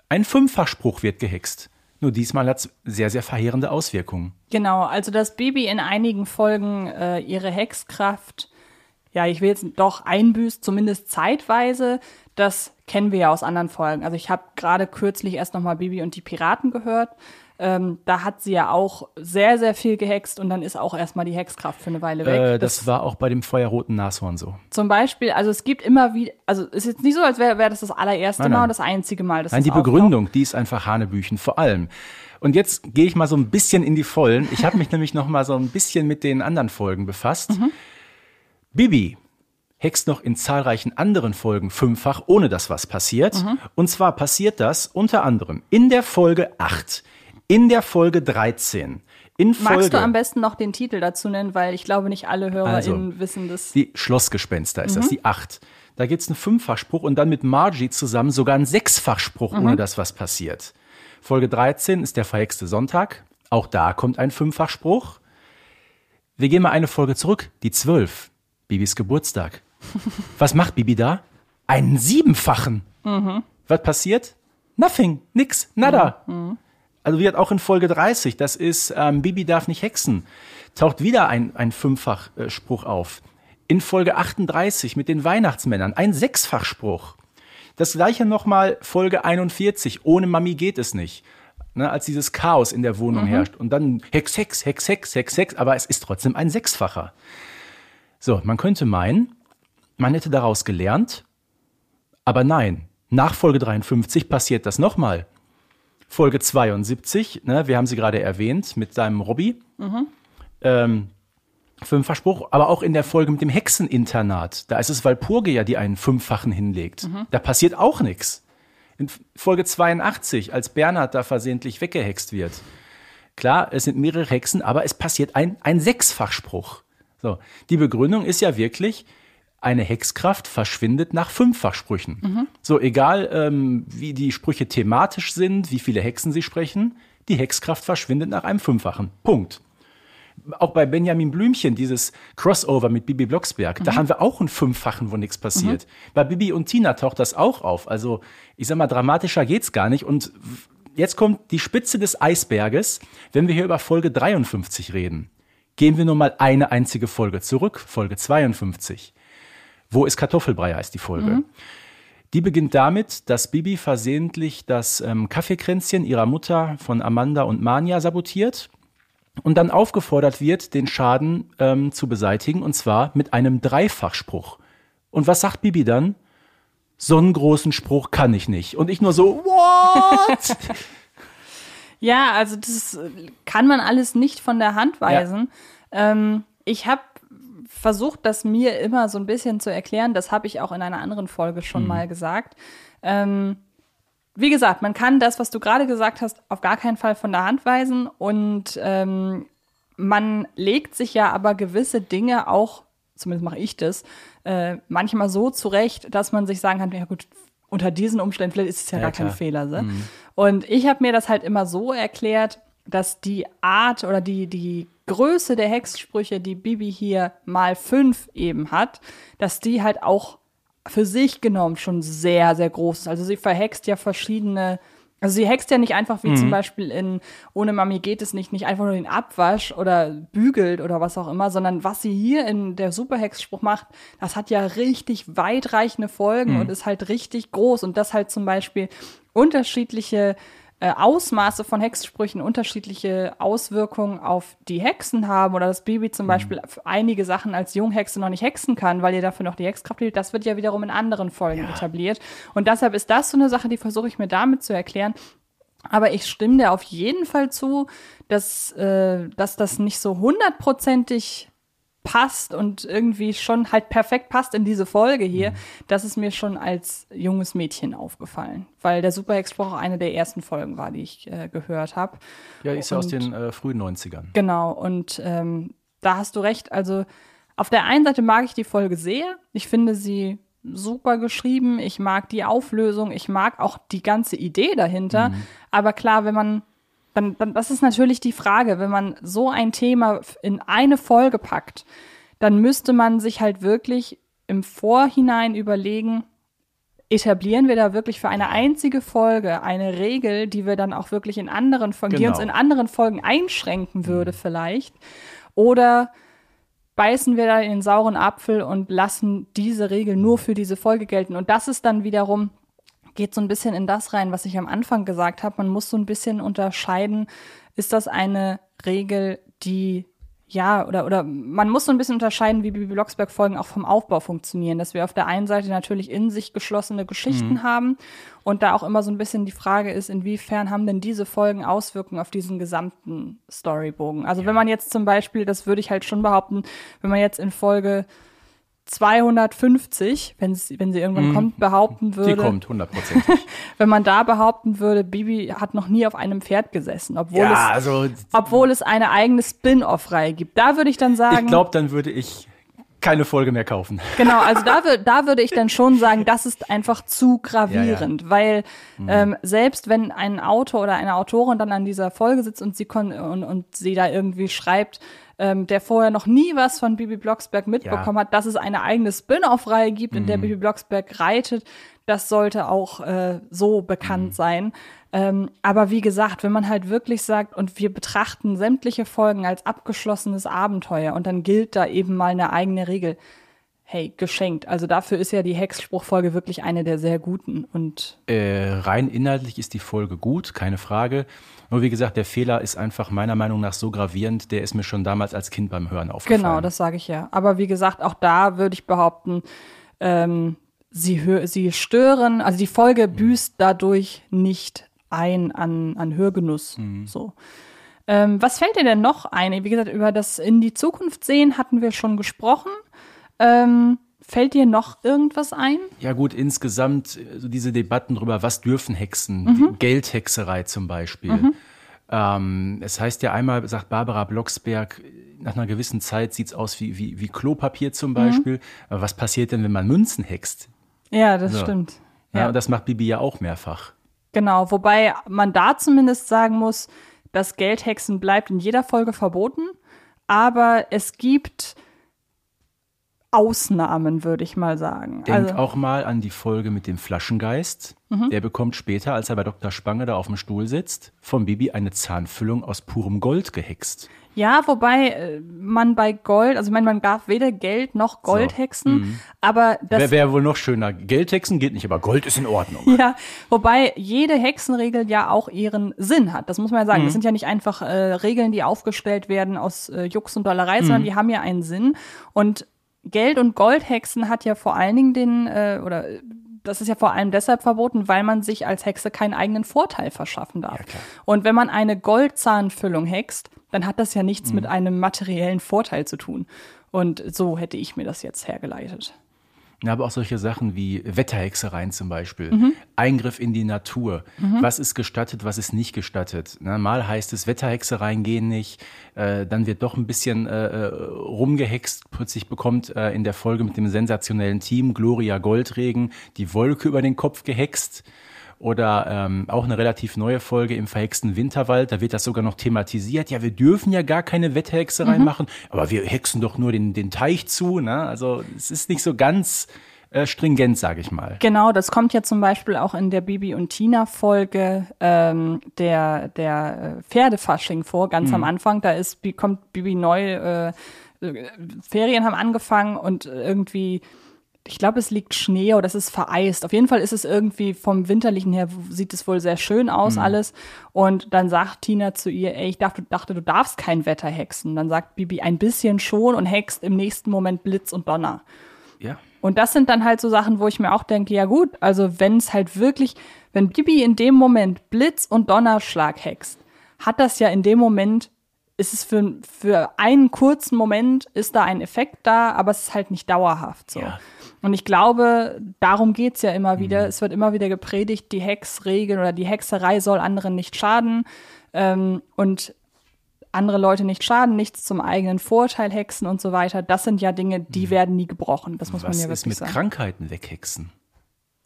Ein Fünffachspruch wird gehext. Nur diesmal hat es sehr, sehr verheerende Auswirkungen. Genau, also dass Bibi in einigen Folgen äh, ihre Hexkraft, ja, ich will jetzt doch einbüßt, zumindest zeitweise, das kennen wir ja aus anderen Folgen. Also ich habe gerade kürzlich erst nochmal Bibi und die Piraten gehört. Ähm, da hat sie ja auch sehr, sehr viel gehext und dann ist auch erstmal die Hexkraft für eine Weile weg. Äh, das, war auch bei dem feuerroten Nashorn so. Zum Beispiel, also es gibt immer wieder, also ist jetzt nicht so, als wäre wär das das allererste Nein, Mal nein. und das einzige Mal, dass Nein, das die. Begründung, die ist einfach Hanebüchen, vor allem. Und jetzt gehe ich mal so ein bisschen in die Vollen. Ich habe mich nämlich noch mal so ein bisschen mit den anderen Folgen befasst. Bibi hext noch in zahlreichen anderen Folgen fünffach, ohne dass was passiert. Und zwar passiert das unter anderem in der Folge 8, in der Folge 13, in Folge... Magst du am besten noch den Titel dazu nennen, weil ich glaube, nicht alle HörerInnen Also, wissen das. Die Schlossgespenster ist das, die acht. Da gibt's einen Fünffachspruch und dann mit Margie zusammen sogar einen Sechsfachspruch, ohne dass was passiert. Folge 13 ist der verhexte Sonntag. Auch da kommt ein Fünffachspruch. Wir gehen mal eine Folge zurück, die zwölf. Bibis Geburtstag. Was macht Bibi da? Einen siebenfachen. Was passiert? Nothing, nix, nada. Also wie hat auch in Folge 30, das ist ähm, Bibi darf nicht hexen, taucht wieder ein, ein Fünffachspruch auf. In Folge 38 mit den Weihnachtsmännern ein Sechsfachspruch. Das gleiche nochmal Folge 41, ohne Mami geht es nicht. Ne, als dieses Chaos in der Wohnung herrscht. Und dann Hex, Hex, Hex, Hex, Hex, Hex, aber es ist trotzdem ein Sechsfacher. So, man könnte meinen, man hätte daraus gelernt, aber nein. Nach Folge 53 passiert das nochmal. Folge 72, ne, wir haben sie gerade erwähnt, mit seinem Robby. Ähm, Fünfachspruch, aber auch in der Folge mit dem Hexeninternat. Da ist es Walpurgia, die einen Fünffachen hinlegt. Da passiert auch nichts. In Folge 82, als Bernhard da versehentlich weggehext wird. Klar, es sind mehrere Hexen, aber es passiert ein, ein Sechsfachspruch. So, die Begründung ist ja wirklich, eine Hexkraft verschwindet nach Fünffachsprüchen. So, egal ähm, wie die Sprüche thematisch sind, wie viele Hexen sie sprechen, die Hexkraft verschwindet nach einem Fünffachen. Punkt. Auch bei Benjamin Blümchen, dieses Crossover mit Bibi Blocksberg, mhm. da haben wir auch einen Fünffachen, wo nichts passiert. Mhm. Bei Bibi und Tina taucht das auch auf. Also, ich sag mal, dramatischer geht's gar nicht. Und jetzt kommt die Spitze des Eisberges, wenn wir hier über Folge 53 reden. Gehen wir nur mal eine einzige Folge zurück, Folge 52. Wo ist Kartoffelbrei heißt die Folge. Mhm. Die beginnt damit, dass Bibi versehentlich das ähm, Kaffeekränzchen ihrer Mutter von Amanda und Mania sabotiert und dann aufgefordert wird, den Schaden ähm, zu beseitigen, und zwar mit einem Dreifachspruch. Und was sagt Bibi dann? So einen großen Spruch kann ich nicht. Und ich nur so, what? ja, also das kann man alles nicht von der Hand weisen. Ja. Ähm, ich habe versucht, das mir immer so ein bisschen zu erklären. Das habe ich auch in einer anderen Folge schon mhm. mal gesagt. Ähm, wie gesagt, man kann das, was du gerade gesagt hast, auf gar keinen Fall von der Hand weisen. Und ähm, man legt sich ja aber gewisse Dinge auch, zumindest mache ich das, äh, manchmal so zurecht, dass man sich sagen kann, ja gut, unter diesen Umständen, vielleicht ist es ja, ja gar klar. kein Fehler. So. Mhm. Und ich habe mir das halt immer so erklärt, dass die Art oder die, die Größe der Hexsprüche, die Bibi hier mal fünf eben hat, dass die halt auch für sich genommen schon sehr, sehr groß ist. Also sie verhext ja verschiedene, also sie hext ja nicht einfach wie mhm. zum Beispiel in Ohne Mami geht es nicht, nicht einfach nur den Abwasch oder bügelt oder was auch immer, sondern was sie hier in der Superhexspruch macht, das hat ja richtig weitreichende Folgen mhm. und ist halt richtig groß und das halt zum Beispiel unterschiedliche äh, Ausmaße von Hexsprüchen unterschiedliche Auswirkungen auf die Hexen haben oder das Baby zum mhm. Beispiel einige Sachen als Junghexe noch nicht hexen kann, weil ihr dafür noch die Hexkraft fehlt, das wird ja wiederum in anderen Folgen ja. etabliert. Und deshalb ist das so eine Sache, die versuche ich mir damit zu erklären. Aber ich stimme dir auf jeden Fall zu, dass, äh, dass das nicht so hundertprozentig passt und irgendwie schon halt perfekt passt in diese Folge hier, mhm. das ist mir schon als junges Mädchen aufgefallen, weil der Superhexspruch auch eine der ersten Folgen war, die ich äh, gehört habe. Ja, ist ja aus den äh, frühen 90ern. Genau, und ähm, da hast du recht. Also auf der einen Seite mag ich die Folge sehr. Ich finde sie super geschrieben. Ich mag die Auflösung. Ich mag auch die ganze Idee dahinter. Mhm. Aber klar, wenn man dann, dann, das ist natürlich die Frage, wenn man so ein Thema in eine Folge packt, dann müsste man sich halt wirklich im Vorhinein überlegen, etablieren wir da wirklich für eine einzige Folge eine Regel, die wir dann auch wirklich in anderen Folgen, genau. die uns in anderen Folgen einschränken würde mhm. vielleicht, oder beißen wir da in den sauren Apfel und lassen diese Regel nur für diese Folge gelten. Und das ist dann wiederum geht so ein bisschen in das rein, was ich am Anfang gesagt habe. Man muss so ein bisschen unterscheiden, ist das eine Regel, die ja, oder, oder man muss so ein bisschen unterscheiden, wie Bibi Blocksberg-Folgen auch vom Aufbau funktionieren. Dass wir auf der einen Seite natürlich in sich geschlossene Geschichten mhm. haben und da auch immer so ein bisschen die Frage ist, inwiefern haben denn diese Folgen Auswirkungen auf diesen gesamten Storybogen? Also ja. wenn man jetzt zum Beispiel, das würde ich halt schon behaupten, wenn man jetzt in Folge 250, wenn sie irgendwann mm. kommt, behaupten würde. Die kommt, 100 Prozent. wenn man da behaupten würde, Bibi hat noch nie auf einem Pferd gesessen, obwohl, ja, es, also, obwohl es eine eigene Spin-off-Reihe gibt. Da würde ich dann sagen. Ich glaube, dann würde ich keine Folge mehr kaufen. Genau, also da, da würde ich dann schon sagen, das ist einfach zu gravierend, ja, ja. weil mhm. ähm, selbst wenn ein Autor oder eine Autorin dann an dieser Folge sitzt und sie, und, und sie da irgendwie schreibt, ähm, der vorher noch nie was von Bibi Blocksberg mitbekommen ja. hat, dass es eine eigene Spin-off-Reihe gibt, in der mhm. Bibi Blocksberg reitet. Das sollte auch äh, so bekannt mhm. sein. Ähm, aber wie gesagt, wenn man halt wirklich sagt, und wir betrachten sämtliche Folgen als abgeschlossenes Abenteuer und dann gilt da eben mal eine eigene Regel, hey, geschenkt. Also dafür ist ja die Hexspruchfolge wirklich eine der sehr guten. Und äh, rein inhaltlich ist die Folge gut, keine Frage. Nur wie gesagt, der Fehler ist einfach meiner Meinung nach so gravierend, der ist mir schon damals als Kind beim Hören aufgefallen. Genau, das sage ich ja. Aber wie gesagt, auch da würde ich behaupten, ähm, sie, sie stören, also die Folge mhm. büßt dadurch nicht ein an, an Hörgenuss. Mhm. So. Ähm, was fällt dir denn noch ein? Wie gesagt, über das in die Zukunft sehen hatten wir schon gesprochen. Ähm, fällt dir noch irgendwas ein? Ja gut, insgesamt so diese Debatten darüber, was dürfen Hexen, mhm. Geldhexerei zum Beispiel. Mhm. Ähm, es heißt ja einmal, sagt Barbara Blocksberg, nach einer gewissen Zeit sieht es aus wie, wie, wie Klopapier zum mhm. Beispiel. Mhm. Aber was passiert denn, wenn man Münzen hext? Ja, das so. stimmt. Ja. ja, und das macht Bibi ja auch mehrfach. Genau, wobei man da zumindest sagen muss, das Geldhexen bleibt in jeder Folge verboten. aber es gibt Ausnahmen, würde ich mal sagen. Denk also, auch mal an die Folge mit dem Flaschengeist. Der bekommt später, als er bei Dr. Spange da auf dem Stuhl sitzt, vom Bibi eine Zahnfüllung aus purem Gold gehext. ja, wobei äh, man bei Gold, also ich meine, man darf weder Geld noch Gold So, hexen, aber das Wäre wär wohl noch schöner. Geld hexen geht nicht, aber Gold ist in Ordnung. Ja, wobei jede Hexenregel ja auch ihren Sinn hat. Das muss man ja sagen. Mhm. Das sind ja nicht einfach äh, Regeln, die aufgestellt werden aus äh, Jux und Dollerei, Mhm. sondern die haben ja einen Sinn. Und Geld- und Goldhexen hat ja vor allen Dingen den, äh, oder äh, das ist ja vor allem deshalb verboten, weil man sich als Hexe keinen eigenen Vorteil verschaffen darf. Ja, und wenn man eine Goldzahnfüllung hext, dann hat das ja nichts Mhm. mit einem materiellen Vorteil zu tun. Und so hätte ich mir das jetzt hergeleitet. Aber auch solche Sachen wie Wetterhexereien zum Beispiel, Mhm. Eingriff in die Natur. Was ist gestattet, was ist nicht gestattet? Na, mal heißt es, Wetterhexereien gehen nicht, äh, dann wird doch ein bisschen äh, äh, rumgehext. Plötzlich bekommt äh, in der Folge mit dem sensationellen Team Gloria Goldregen die Wolke über den Kopf gehext. Oder ähm, auch eine relativ neue Folge im verhexten Winterwald, da wird das sogar noch thematisiert. Ja, wir dürfen ja gar keine Wetterhexerei machen, aber wir hexen doch nur den, den Teich zu. Ne? Also es ist nicht so ganz äh, stringent, sage ich mal. Genau, das kommt ja zum Beispiel auch in der Bibi und Tina Folge ähm, der der äh, Pferdefasching vor, ganz am Anfang. Da ist kommt Bibi neu, äh, äh, Ferien haben angefangen und irgendwie ich glaube, es liegt Schnee oder es ist vereist. Auf jeden Fall ist es irgendwie vom Winterlichen her, sieht es wohl sehr schön aus alles. Und dann sagt Tina zu ihr, ey, ich dachte, dachte, du darfst kein Wetter hexen. Dann sagt Bibi ein bisschen schon und hext im nächsten Moment Blitz und Donner. Ja. Und das sind dann halt so Sachen, wo ich mir auch denke, ja gut, also wenn es halt wirklich, wenn Bibi in dem Moment Blitz und Donnerschlag hext, hat das ja in dem Moment, ist es für, für einen kurzen Moment, ist da ein Effekt da, aber es ist halt nicht dauerhaft so. Ja. Und ich glaube, darum geht's ja immer wieder. Es wird immer wieder gepredigt, die Hexregeln oder die Hexerei soll anderen nicht schaden. Ähm, und andere Leute nicht schaden, nichts zum eigenen Vorteil hexen und so weiter. Das sind ja Dinge, die werden nie gebrochen. Das muss Was man ja ist wirklich mit sagen. Krankheiten weghexen?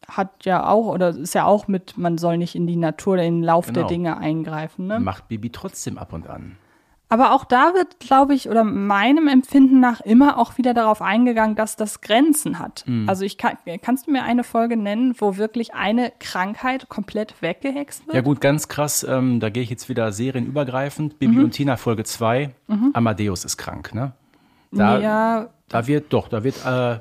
Hat ja auch, oder ist ja auch mit, man soll nicht in die Natur in den Lauf der Genau. Dinge eingreifen. Ne? Macht Bibi trotzdem ab und an. Aber auch da wird, glaube ich, oder meinem Empfinden nach immer auch wieder darauf eingegangen, dass das Grenzen hat. Mhm. Also ich kann, kannst du mir eine Folge nennen, wo wirklich eine Krankheit komplett weggehext wird? Ja gut, ganz krass, ähm, da gehe ich jetzt wieder serienübergreifend. Mhm. Bibi und Tina Folge 2, Amadeus ist krank, ne? Da, ja, da wird, doch, da wird, äh,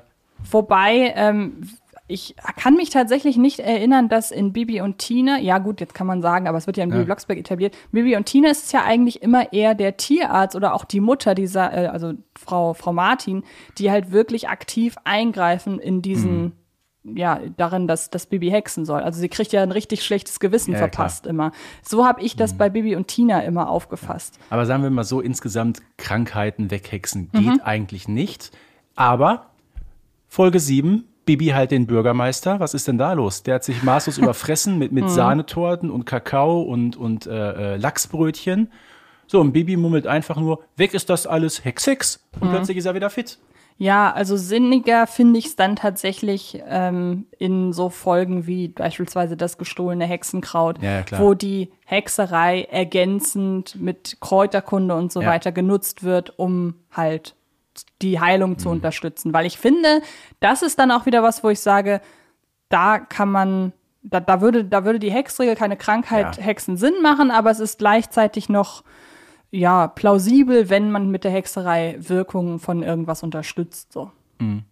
Wobei, ähm, ich kann mich tatsächlich nicht erinnern, dass in Bibi und Tina, ja gut, jetzt kann man sagen, aber es wird ja in Bibi Blocksberg etabliert, Bibi und Tina ist es ja eigentlich immer eher der Tierarzt oder auch die Mutter dieser, äh, also Frau, Frau Martin, die halt wirklich aktiv eingreifen in diesen, ja, darin, dass das Bibi hexen soll. Also sie kriegt ja ein richtig schlechtes Gewissen Ja, ja, verpasst immer. So habe ich das bei Bibi und Tina immer aufgefasst. aber sagen wir mal so, insgesamt Krankheiten weghexen geht Mhm. eigentlich nicht. Aber Folge 7, Bibi halt den Bürgermeister. Was ist denn da los? Der hat sich maßlos überfressen mit, Mhm. mit Sahnetorten und Kakao und, und äh, äh, Lachsbrötchen. So, und Bibi mummelt einfach nur, weg ist das alles, Hex, Hex. Mhm. Und plötzlich ist er wieder fit. Ja, also sinniger finde ich es dann tatsächlich ähm, in so Folgen wie beispielsweise das gestohlene Hexenkraut, Ja, ja, wo die Hexerei ergänzend mit Kräuterkunde und so Ja. weiter genutzt wird, um halt die Heilung Mhm. zu unterstützen. Weil ich finde, das ist dann auch wieder was, wo ich sage, da kann man, da, da würde, da würde die Hexregel keine Krankheit Ja. Hexen Sinn machen, aber es ist gleichzeitig noch ja, plausibel, wenn man mit der Hexerei Wirkungen von irgendwas unterstützt. So. Mhm.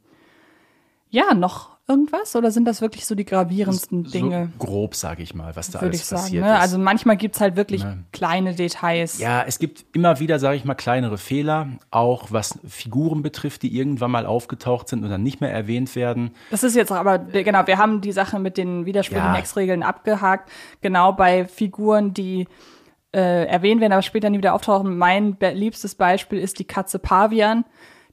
Ja, noch irgendwas? Oder sind das wirklich so die gravierendsten Dinge, So grob, sage ich mal, was da würde alles ich sagen? passiert Ne? ist. Also manchmal gibt's halt wirklich kleine Details. Ja, es gibt immer wieder, sage ich mal, kleinere Fehler, auch was Figuren betrifft, die irgendwann mal aufgetaucht sind und dann nicht mehr erwähnt werden. Das ist jetzt aber, genau, wir haben die Sache mit den widersprüchlichen Ja. Hexregeln abgehakt. Genau bei Figuren, die äh, erwähnt werden, aber später nie wieder auftauchen. Mein liebstes Beispiel ist die Katze Pavian,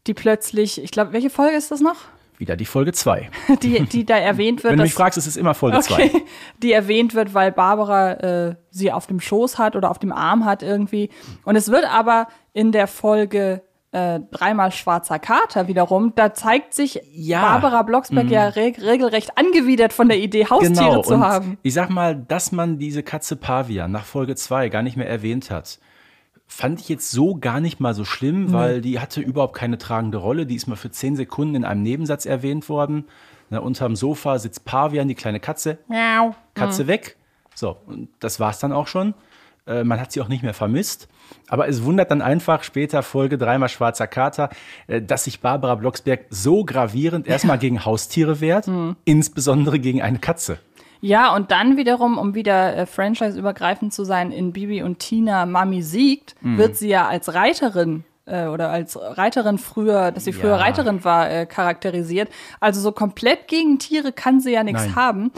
die plötzlich, ich glaube, welche Folge ist das noch? Wieder die Folge 2. Die, die da erwähnt wird. Wenn du mich fragst, es ist immer Folge 2. Okay, die erwähnt wird, weil Barbara äh, sie auf dem Schoß hat oder auf dem Arm hat irgendwie. Und es wird aber in der Folge äh, dreimal schwarzer Kater wiederum, da zeigt sich Ja. Barbara Blocksberg ja reg regelrecht angewidert von der Idee, Haustiere Genau, zu und haben. ich sag mal, dass man diese Katze Pavian nach Folge 2 gar nicht mehr erwähnt hat, Fand ich jetzt so gar nicht mal so schlimm, weil die hatte überhaupt keine tragende Rolle. Die ist mal für zehn Sekunden in einem Nebensatz erwähnt worden. Na, unterm Sofa sitzt Pavian, die kleine Katze. Miau. Katze weg. So, und das war's dann auch schon. Äh, man hat sie auch nicht mehr vermisst. Aber es wundert dann einfach später, Folge dreimal Schwarzer Kater, äh, dass sich Barbara Blocksberg so gravierend erstmal gegen Haustiere wehrt, insbesondere gegen eine Katze. Ja, und dann wiederum, um wieder äh, franchise-übergreifend zu sein, in Bibi und Tina Mami siegt, Mhm. wird sie ja als Reiterin äh, oder als Reiterin früher, dass sie früher Ja. Reiterin war, äh, charakterisiert. Also so komplett gegen Tiere kann sie ja nichts haben.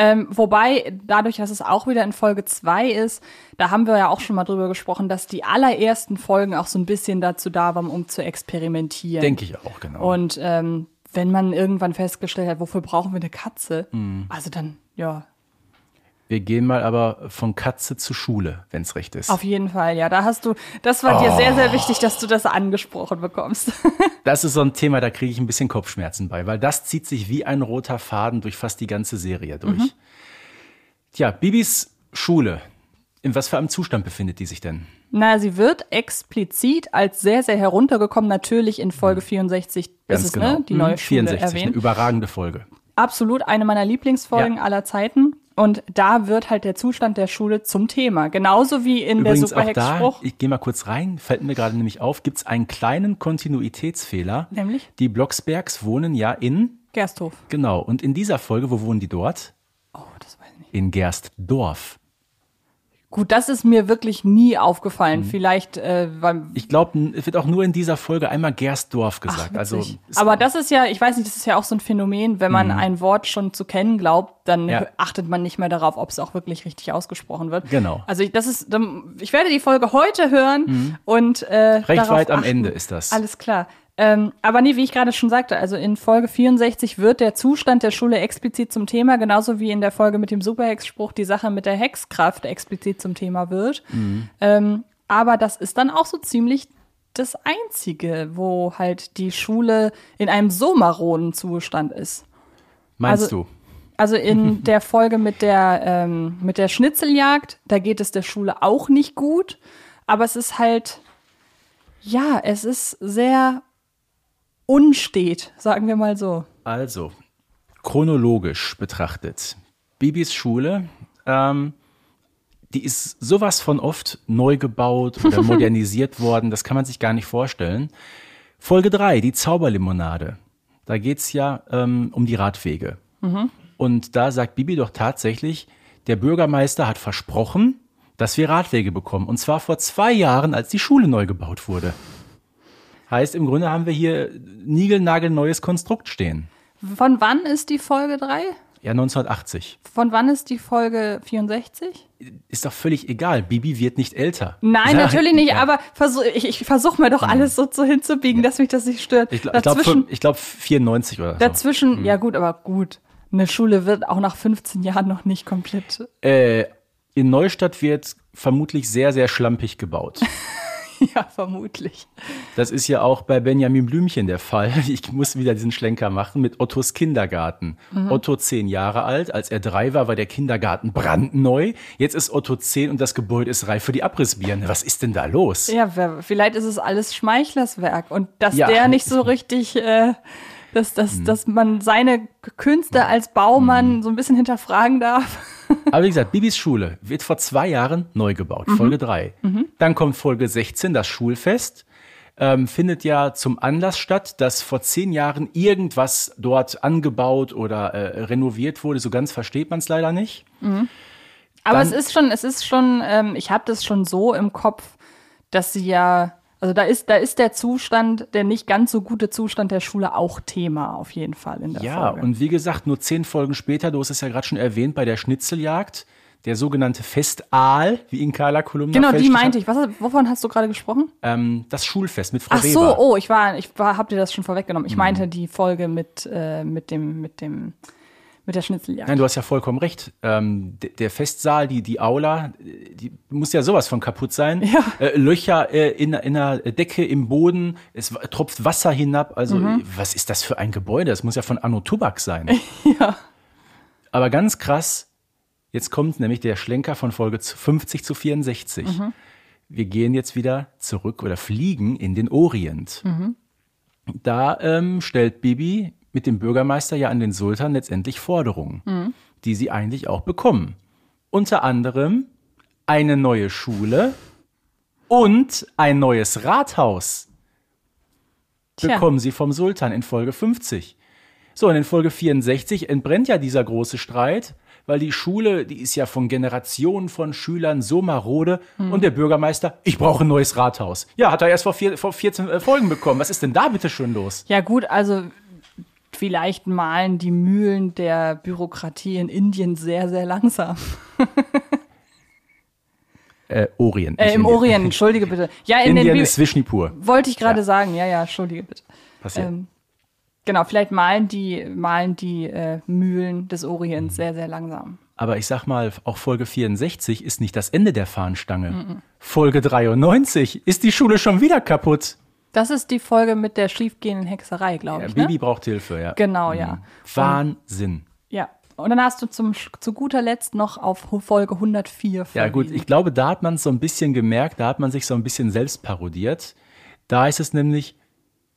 Ähm, wobei, dadurch, dass es auch wieder in Folge 2 ist, da haben wir ja auch schon mal drüber gesprochen, dass die allerersten Folgen auch so ein bisschen dazu da waren, um zu experimentieren. Denke ich auch, genau. Und ähm, wenn man irgendwann festgestellt hat, wofür brauchen wir eine Katze? Mhm. Also dann, ja, Wir gehen mal aber von Katze zu Schule, wenn es recht ist. Auf jeden Fall, ja. Da hast du, das war dir sehr, sehr wichtig, dass du das angesprochen bekommst. Das ist so ein Thema, da kriege ich ein bisschen Kopfschmerzen bei, weil das zieht sich wie ein roter Faden durch fast die ganze Serie durch. Mhm. Tja, Bibis Schule. In was für einem Zustand befindet die sich denn? Na, sie wird explizit als sehr, sehr heruntergekommen, natürlich in Folge 64 ist es, ne? Die Mhm, neue Schule 64, eine erwähnt. überragende Folge. Absolut eine meiner Lieblingsfolgen Ja. aller Zeiten. Und da wird halt der Zustand der Schule zum Thema. Genauso wie in Übrigens der Superhex-Spruch. ich gehe mal kurz rein, fällt mir gerade nämlich auf, gibt es einen kleinen Kontinuitätsfehler. Nämlich? Die Blocksbergs wohnen ja in, Gersthof. genau, und in dieser Folge, wo wohnen die dort? Oh, das weiß ich nicht. In Gerstdorf. Gut, das ist mir wirklich nie aufgefallen. Mhm. Vielleicht, äh, weil Ich glaube, es wird auch nur in dieser Folge einmal Gerstdorf gesagt. also Witzig. es- Aber das ist ja, ich weiß nicht, das ist ja auch so ein Phänomen, wenn man ein Wort schon zu kennen glaubt, dann Mhm. Ja. achtet man nicht mehr darauf, ob es auch wirklich richtig ausgesprochen wird. Genau. Also ich, das ist, ich werde die Folge heute hören und äh, Mhm. Recht weit am achten. Ende ist das. Alles klar. Ähm, aber nee, wie ich gerade schon sagte, also in Folge 64 wird der Zustand der Schule explizit zum Thema, genauso wie in der Folge mit dem Superhex-Spruch die Sache mit der Hexkraft explizit zum Thema wird. Mhm. Ähm, aber das ist dann auch so ziemlich das Einzige, wo halt die Schule in einem so maroden Zustand ist. Meinst also- du? Also in der Folge mit der, ähm, mit der Schnitzeljagd, da geht es der Schule auch nicht gut. Aber es ist halt, ja, es ist sehr unstet, sagen wir mal so. Also, chronologisch betrachtet, Bibis Schule, ähm, die ist sowas von oft neu gebaut oder modernisiert worden, das kann man sich gar nicht vorstellen. Folge 3, die Zauberlimonade. Da geht's ja ähm, um die Radwege. Und da sagt Bibi doch tatsächlich, der Bürgermeister hat versprochen, dass wir Radwege bekommen. Und zwar vor zwei Jahren, als die Schule neu gebaut wurde. Heißt, im Grunde haben wir hier niegelnagelneues Konstrukt stehen. Von wann ist die Folge 3? Ja, 1980. Von wann ist die Folge 64? Ist doch völlig egal. Bibi wird nicht älter. Nein, Ja, natürlich nicht, ja. Aber versuch, ich, ich versuche mir doch alles so zu hinzubiegen, dass mich das nicht stört. Ich, gl- ich glaube glaub 94 oder so. dazwischen Mhm. ja gut, aber gut. Eine Schule wird auch nach 15 Jahren noch nicht komplett Äh, in Neustadt wird vermutlich sehr, sehr schlampig gebaut. Ja, vermutlich. Das ist ja auch bei Benjamin Blümchen der Fall. Ich muss wieder diesen Schlenker machen mit Ottos Kindergarten. Mhm. Otto zehn Jahre alt. Als er drei war, war der Kindergarten brandneu. Jetzt ist Otto zehn und das Gebäude ist reif für die Abrissbirne. Was ist denn da los? Ja, vielleicht ist es alles Schmeichlerswerk und dass Ja. der nicht so richtig, äh, dass, dass, dass man seine Künste als Baumann so ein bisschen hinterfragen darf. Aber wie gesagt, Bibis Schule wird vor zwei Jahren neu gebaut, Folge 3. Dann kommt Folge 16, das Schulfest. Ähm, findet ja zum Anlass statt, dass vor zehn Jahren irgendwas dort angebaut oder äh, renoviert wurde. So ganz versteht man es leider nicht. Aber Dann- es ist schon, es ist schon, ähm, ich habe das schon so im Kopf, dass sie ja, also da ist, da ist der Zustand, der nicht ganz so gute Zustand der Schule auch Thema auf jeden Fall in der Ja, Folge. und wie gesagt, nur zehn Folgen später, du hast es ja gerade schon erwähnt, bei der Schnitzeljagd, der sogenannte Festaal, wie ihn Carla Kolumna genau, die meinte ich. Was, wovon hast du gerade gesprochen? hat, ähm, das Schulfest mit Frau Ach Weber. so, oh, ich war, ich war, hab dir das schon vorweggenommen. Ich meinte die Folge mit, äh, mit dem, mit dem, mit der Schnitzeljagd. Nein, du hast ja vollkommen recht. Ähm, der Festsaal, die, die Aula, die muss ja sowas von kaputt sein. Ja. Äh, Löcher äh, in, in der Decke im Boden, es tropft Wasser hinab. Also, Mhm. was ist das für ein Gebäude? Das muss ja von Anno Tubak sein. Ja. Aber ganz krass, jetzt kommt nämlich der Schlenker von Folge zu 50 zu 64. Mhm. wir gehen jetzt wieder zurück oder fliegen in den Orient. Da ähm, stellt Bibi mit dem Bürgermeister ja an den Sultan letztendlich Forderungen, die sie eigentlich auch bekommen. Unter anderem eine neue Schule und ein neues Rathaus Tja. bekommen sie vom Sultan in Folge 50. So, und in Folge 64 entbrennt ja dieser große Streit, weil die Schule, die ist ja von Generationen von Schülern so marode und der Bürgermeister, ich brauche ein neues Rathaus. Ja, hat er erst vor, vier, vor 14 äh, Folgen bekommen. Was ist denn da bitte schön los? Ja gut, also vielleicht malen die Mühlen der Bürokratie in Indien sehr, sehr langsam. Äh, Orient. Äh, Im Indien. Orient, entschuldige bitte. Ja, in Indien den ist Vishnipur. wollte ich gerade Ja. sagen. Ja, ja, entschuldige bitte. Passiert. Ähm, genau, vielleicht malen die, malen die äh, Mühlen des Orients sehr, sehr langsam. Aber ich sag mal, auch Folge 64 ist nicht das Ende der Fahnenstange. Folge 93 ist die Schule schon wieder kaputt. Das ist die Folge mit der schiefgehenden Hexerei, glaube Ja, ich. Ne? Bibi braucht Hilfe, ja. Genau, ja. Wahnsinn. Ja. Und dann hast du zum, zu guter Letzt noch auf Folge 104 Ja, gut, verwiesen. ich glaube, da hat man es so ein bisschen gemerkt, da hat man sich so ein bisschen selbst parodiert. Da ist es nämlich,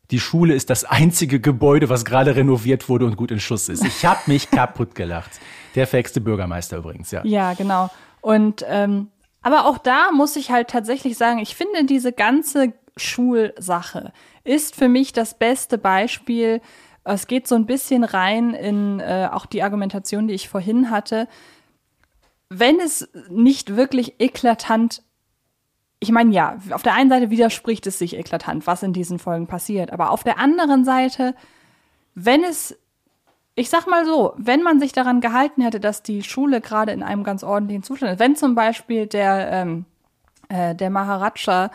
die Schule ist das einzige Gebäude, was gerade renoviert wurde und gut in Schuss ist. Ich habe mich kaputt gelacht. Der fähigste Bürgermeister übrigens, ja. Ja, genau. Und ähm, aber auch da muss ich halt tatsächlich sagen, ich finde diese ganze Schulsache ist für mich das beste Beispiel. Es geht so ein bisschen rein in äh, auch die Argumentation, die ich vorhin hatte. Wenn es nicht wirklich eklatant ich meine, ja, auf der einen Seite widerspricht es sich eklatant, was in diesen Folgen passiert. Aber auf der anderen Seite, wenn es, ich sag mal so, wenn man sich daran gehalten hätte, dass die Schule gerade in einem ganz ordentlichen Zustand ist, wenn zum Beispiel der, ähm, äh, der Maharaja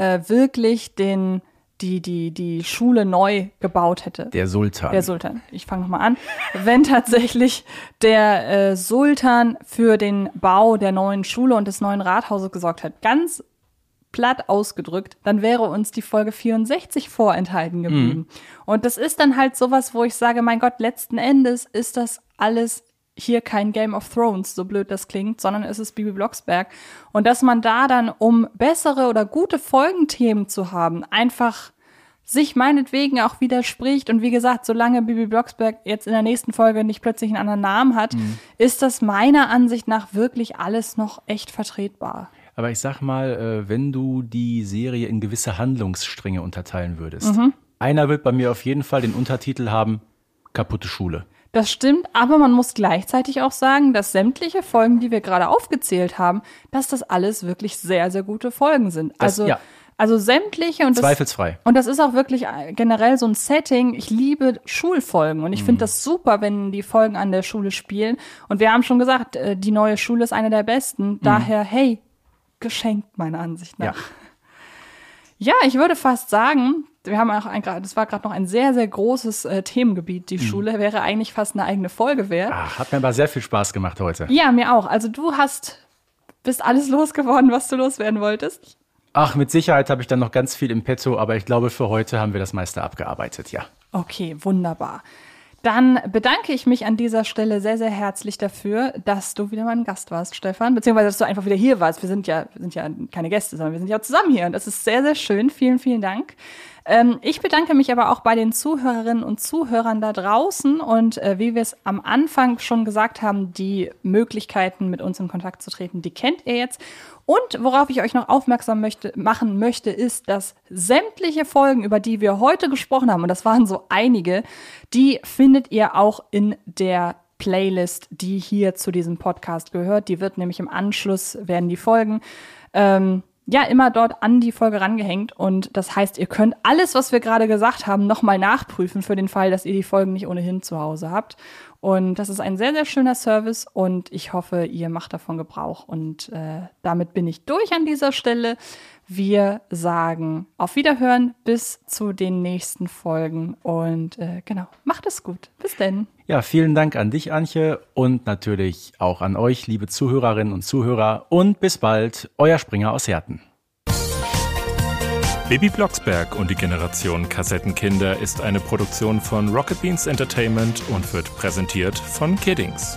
äh, wirklich den, die, die, die Schule neu gebaut hätte. Der Sultan. Der Sultan. Ich fange nochmal an. Wenn tatsächlich der äh, Sultan für den Bau der neuen Schule und des neuen Rathauses gesorgt hat, ganz platt ausgedrückt, dann wäre uns die Folge 64 vorenthalten geblieben. Und das ist dann halt sowas, wo ich sage, mein Gott, letzten Endes ist das alles hier kein Game of Thrones, so blöd das klingt, sondern es ist Bibi Blocksberg. Und dass man da dann, um bessere oder gute Folgenthemen zu haben, einfach sich meinetwegen auch widerspricht. Und wie gesagt, solange Bibi Blocksberg jetzt in der nächsten Folge nicht plötzlich einen anderen Namen hat, ist das meiner Ansicht nach wirklich alles noch echt vertretbar. Aber ich sag mal, äh, wenn du die Serie in gewisse Handlungsstränge unterteilen würdest, Mhm. einer wird bei mir auf jeden Fall den Untertitel haben, kaputte Schule. Das stimmt, aber man muss gleichzeitig auch sagen, dass sämtliche Folgen, die wir gerade aufgezählt haben, dass das alles wirklich sehr, sehr gute Folgen sind. Das- also, ja. also sämtliche und das, Zweifelsfrei. Und das ist auch wirklich äh, generell so ein Setting. Ich liebe Schulfolgen und ich Mhm. finde das super, wenn die Folgen an der Schule spielen. Und wir haben schon gesagt, äh, die neue Schule ist eine der besten. Daher, hey, geschenkt meiner Ansicht nach. Ja. Ja, ich würde fast sagen, wir haben auch ein, das war gerade noch ein sehr, sehr großes äh, Themengebiet. Die Schule wäre eigentlich fast eine eigene Folge wert. Ah, hat mir aber sehr viel Spaß gemacht heute. Ja, mir auch. Also du hast, bist alles losgeworden, was du loswerden wolltest. Ach, mit Sicherheit habe ich dann noch ganz viel im Petto, aber ich glaube, für heute haben wir das meiste abgearbeitet, ja. Okay, wunderbar. Dann bedanke ich mich an dieser Stelle sehr, sehr herzlich dafür, dass du wieder mein Gast warst, Stefan, beziehungsweise dass du einfach wieder hier warst. Wir sind ja, wir sind ja keine Gäste, sondern wir sind ja zusammen hier und das ist sehr, sehr schön. Vielen, vielen Dank. Ähm, ich bedanke mich aber auch bei den Zuhörerinnen und Zuhörern da draußen und äh, wie wir es am Anfang schon gesagt haben, die Möglichkeiten, mit uns in Kontakt zu treten, die kennt ihr jetzt. Und worauf ich euch noch aufmerksam möchte, machen möchte, ist, dass sämtliche Folgen, über die wir heute gesprochen haben, und das waren so einige, die findet ihr auch in der Playlist, die hier zu diesem Podcast gehört. Die wird nämlich im Anschluss, werden die Folgen, ähm, ja, immer dort an die Folge rangehängt. Und das heißt, ihr könnt alles, was wir gerade gesagt haben, nochmal nachprüfen für den Fall, dass ihr die Folgen nicht ohnehin zu Hause habt. Und das ist ein sehr, sehr schöner Service und ich hoffe, ihr macht davon Gebrauch. Und äh, damit bin ich durch an dieser Stelle. Wir sagen auf Wiederhören bis zu den nächsten Folgen und äh, genau, macht es gut. Bis denn. Ja, vielen Dank an dich, Antje, und natürlich auch an euch, liebe Zuhörerinnen und Zuhörer. Und bis bald, euer Springer aus Herten. Baby Blocksberg und die Generation Kassettenkinder ist eine Produktion von Rocket Beans Entertainment und wird präsentiert von Kiddings.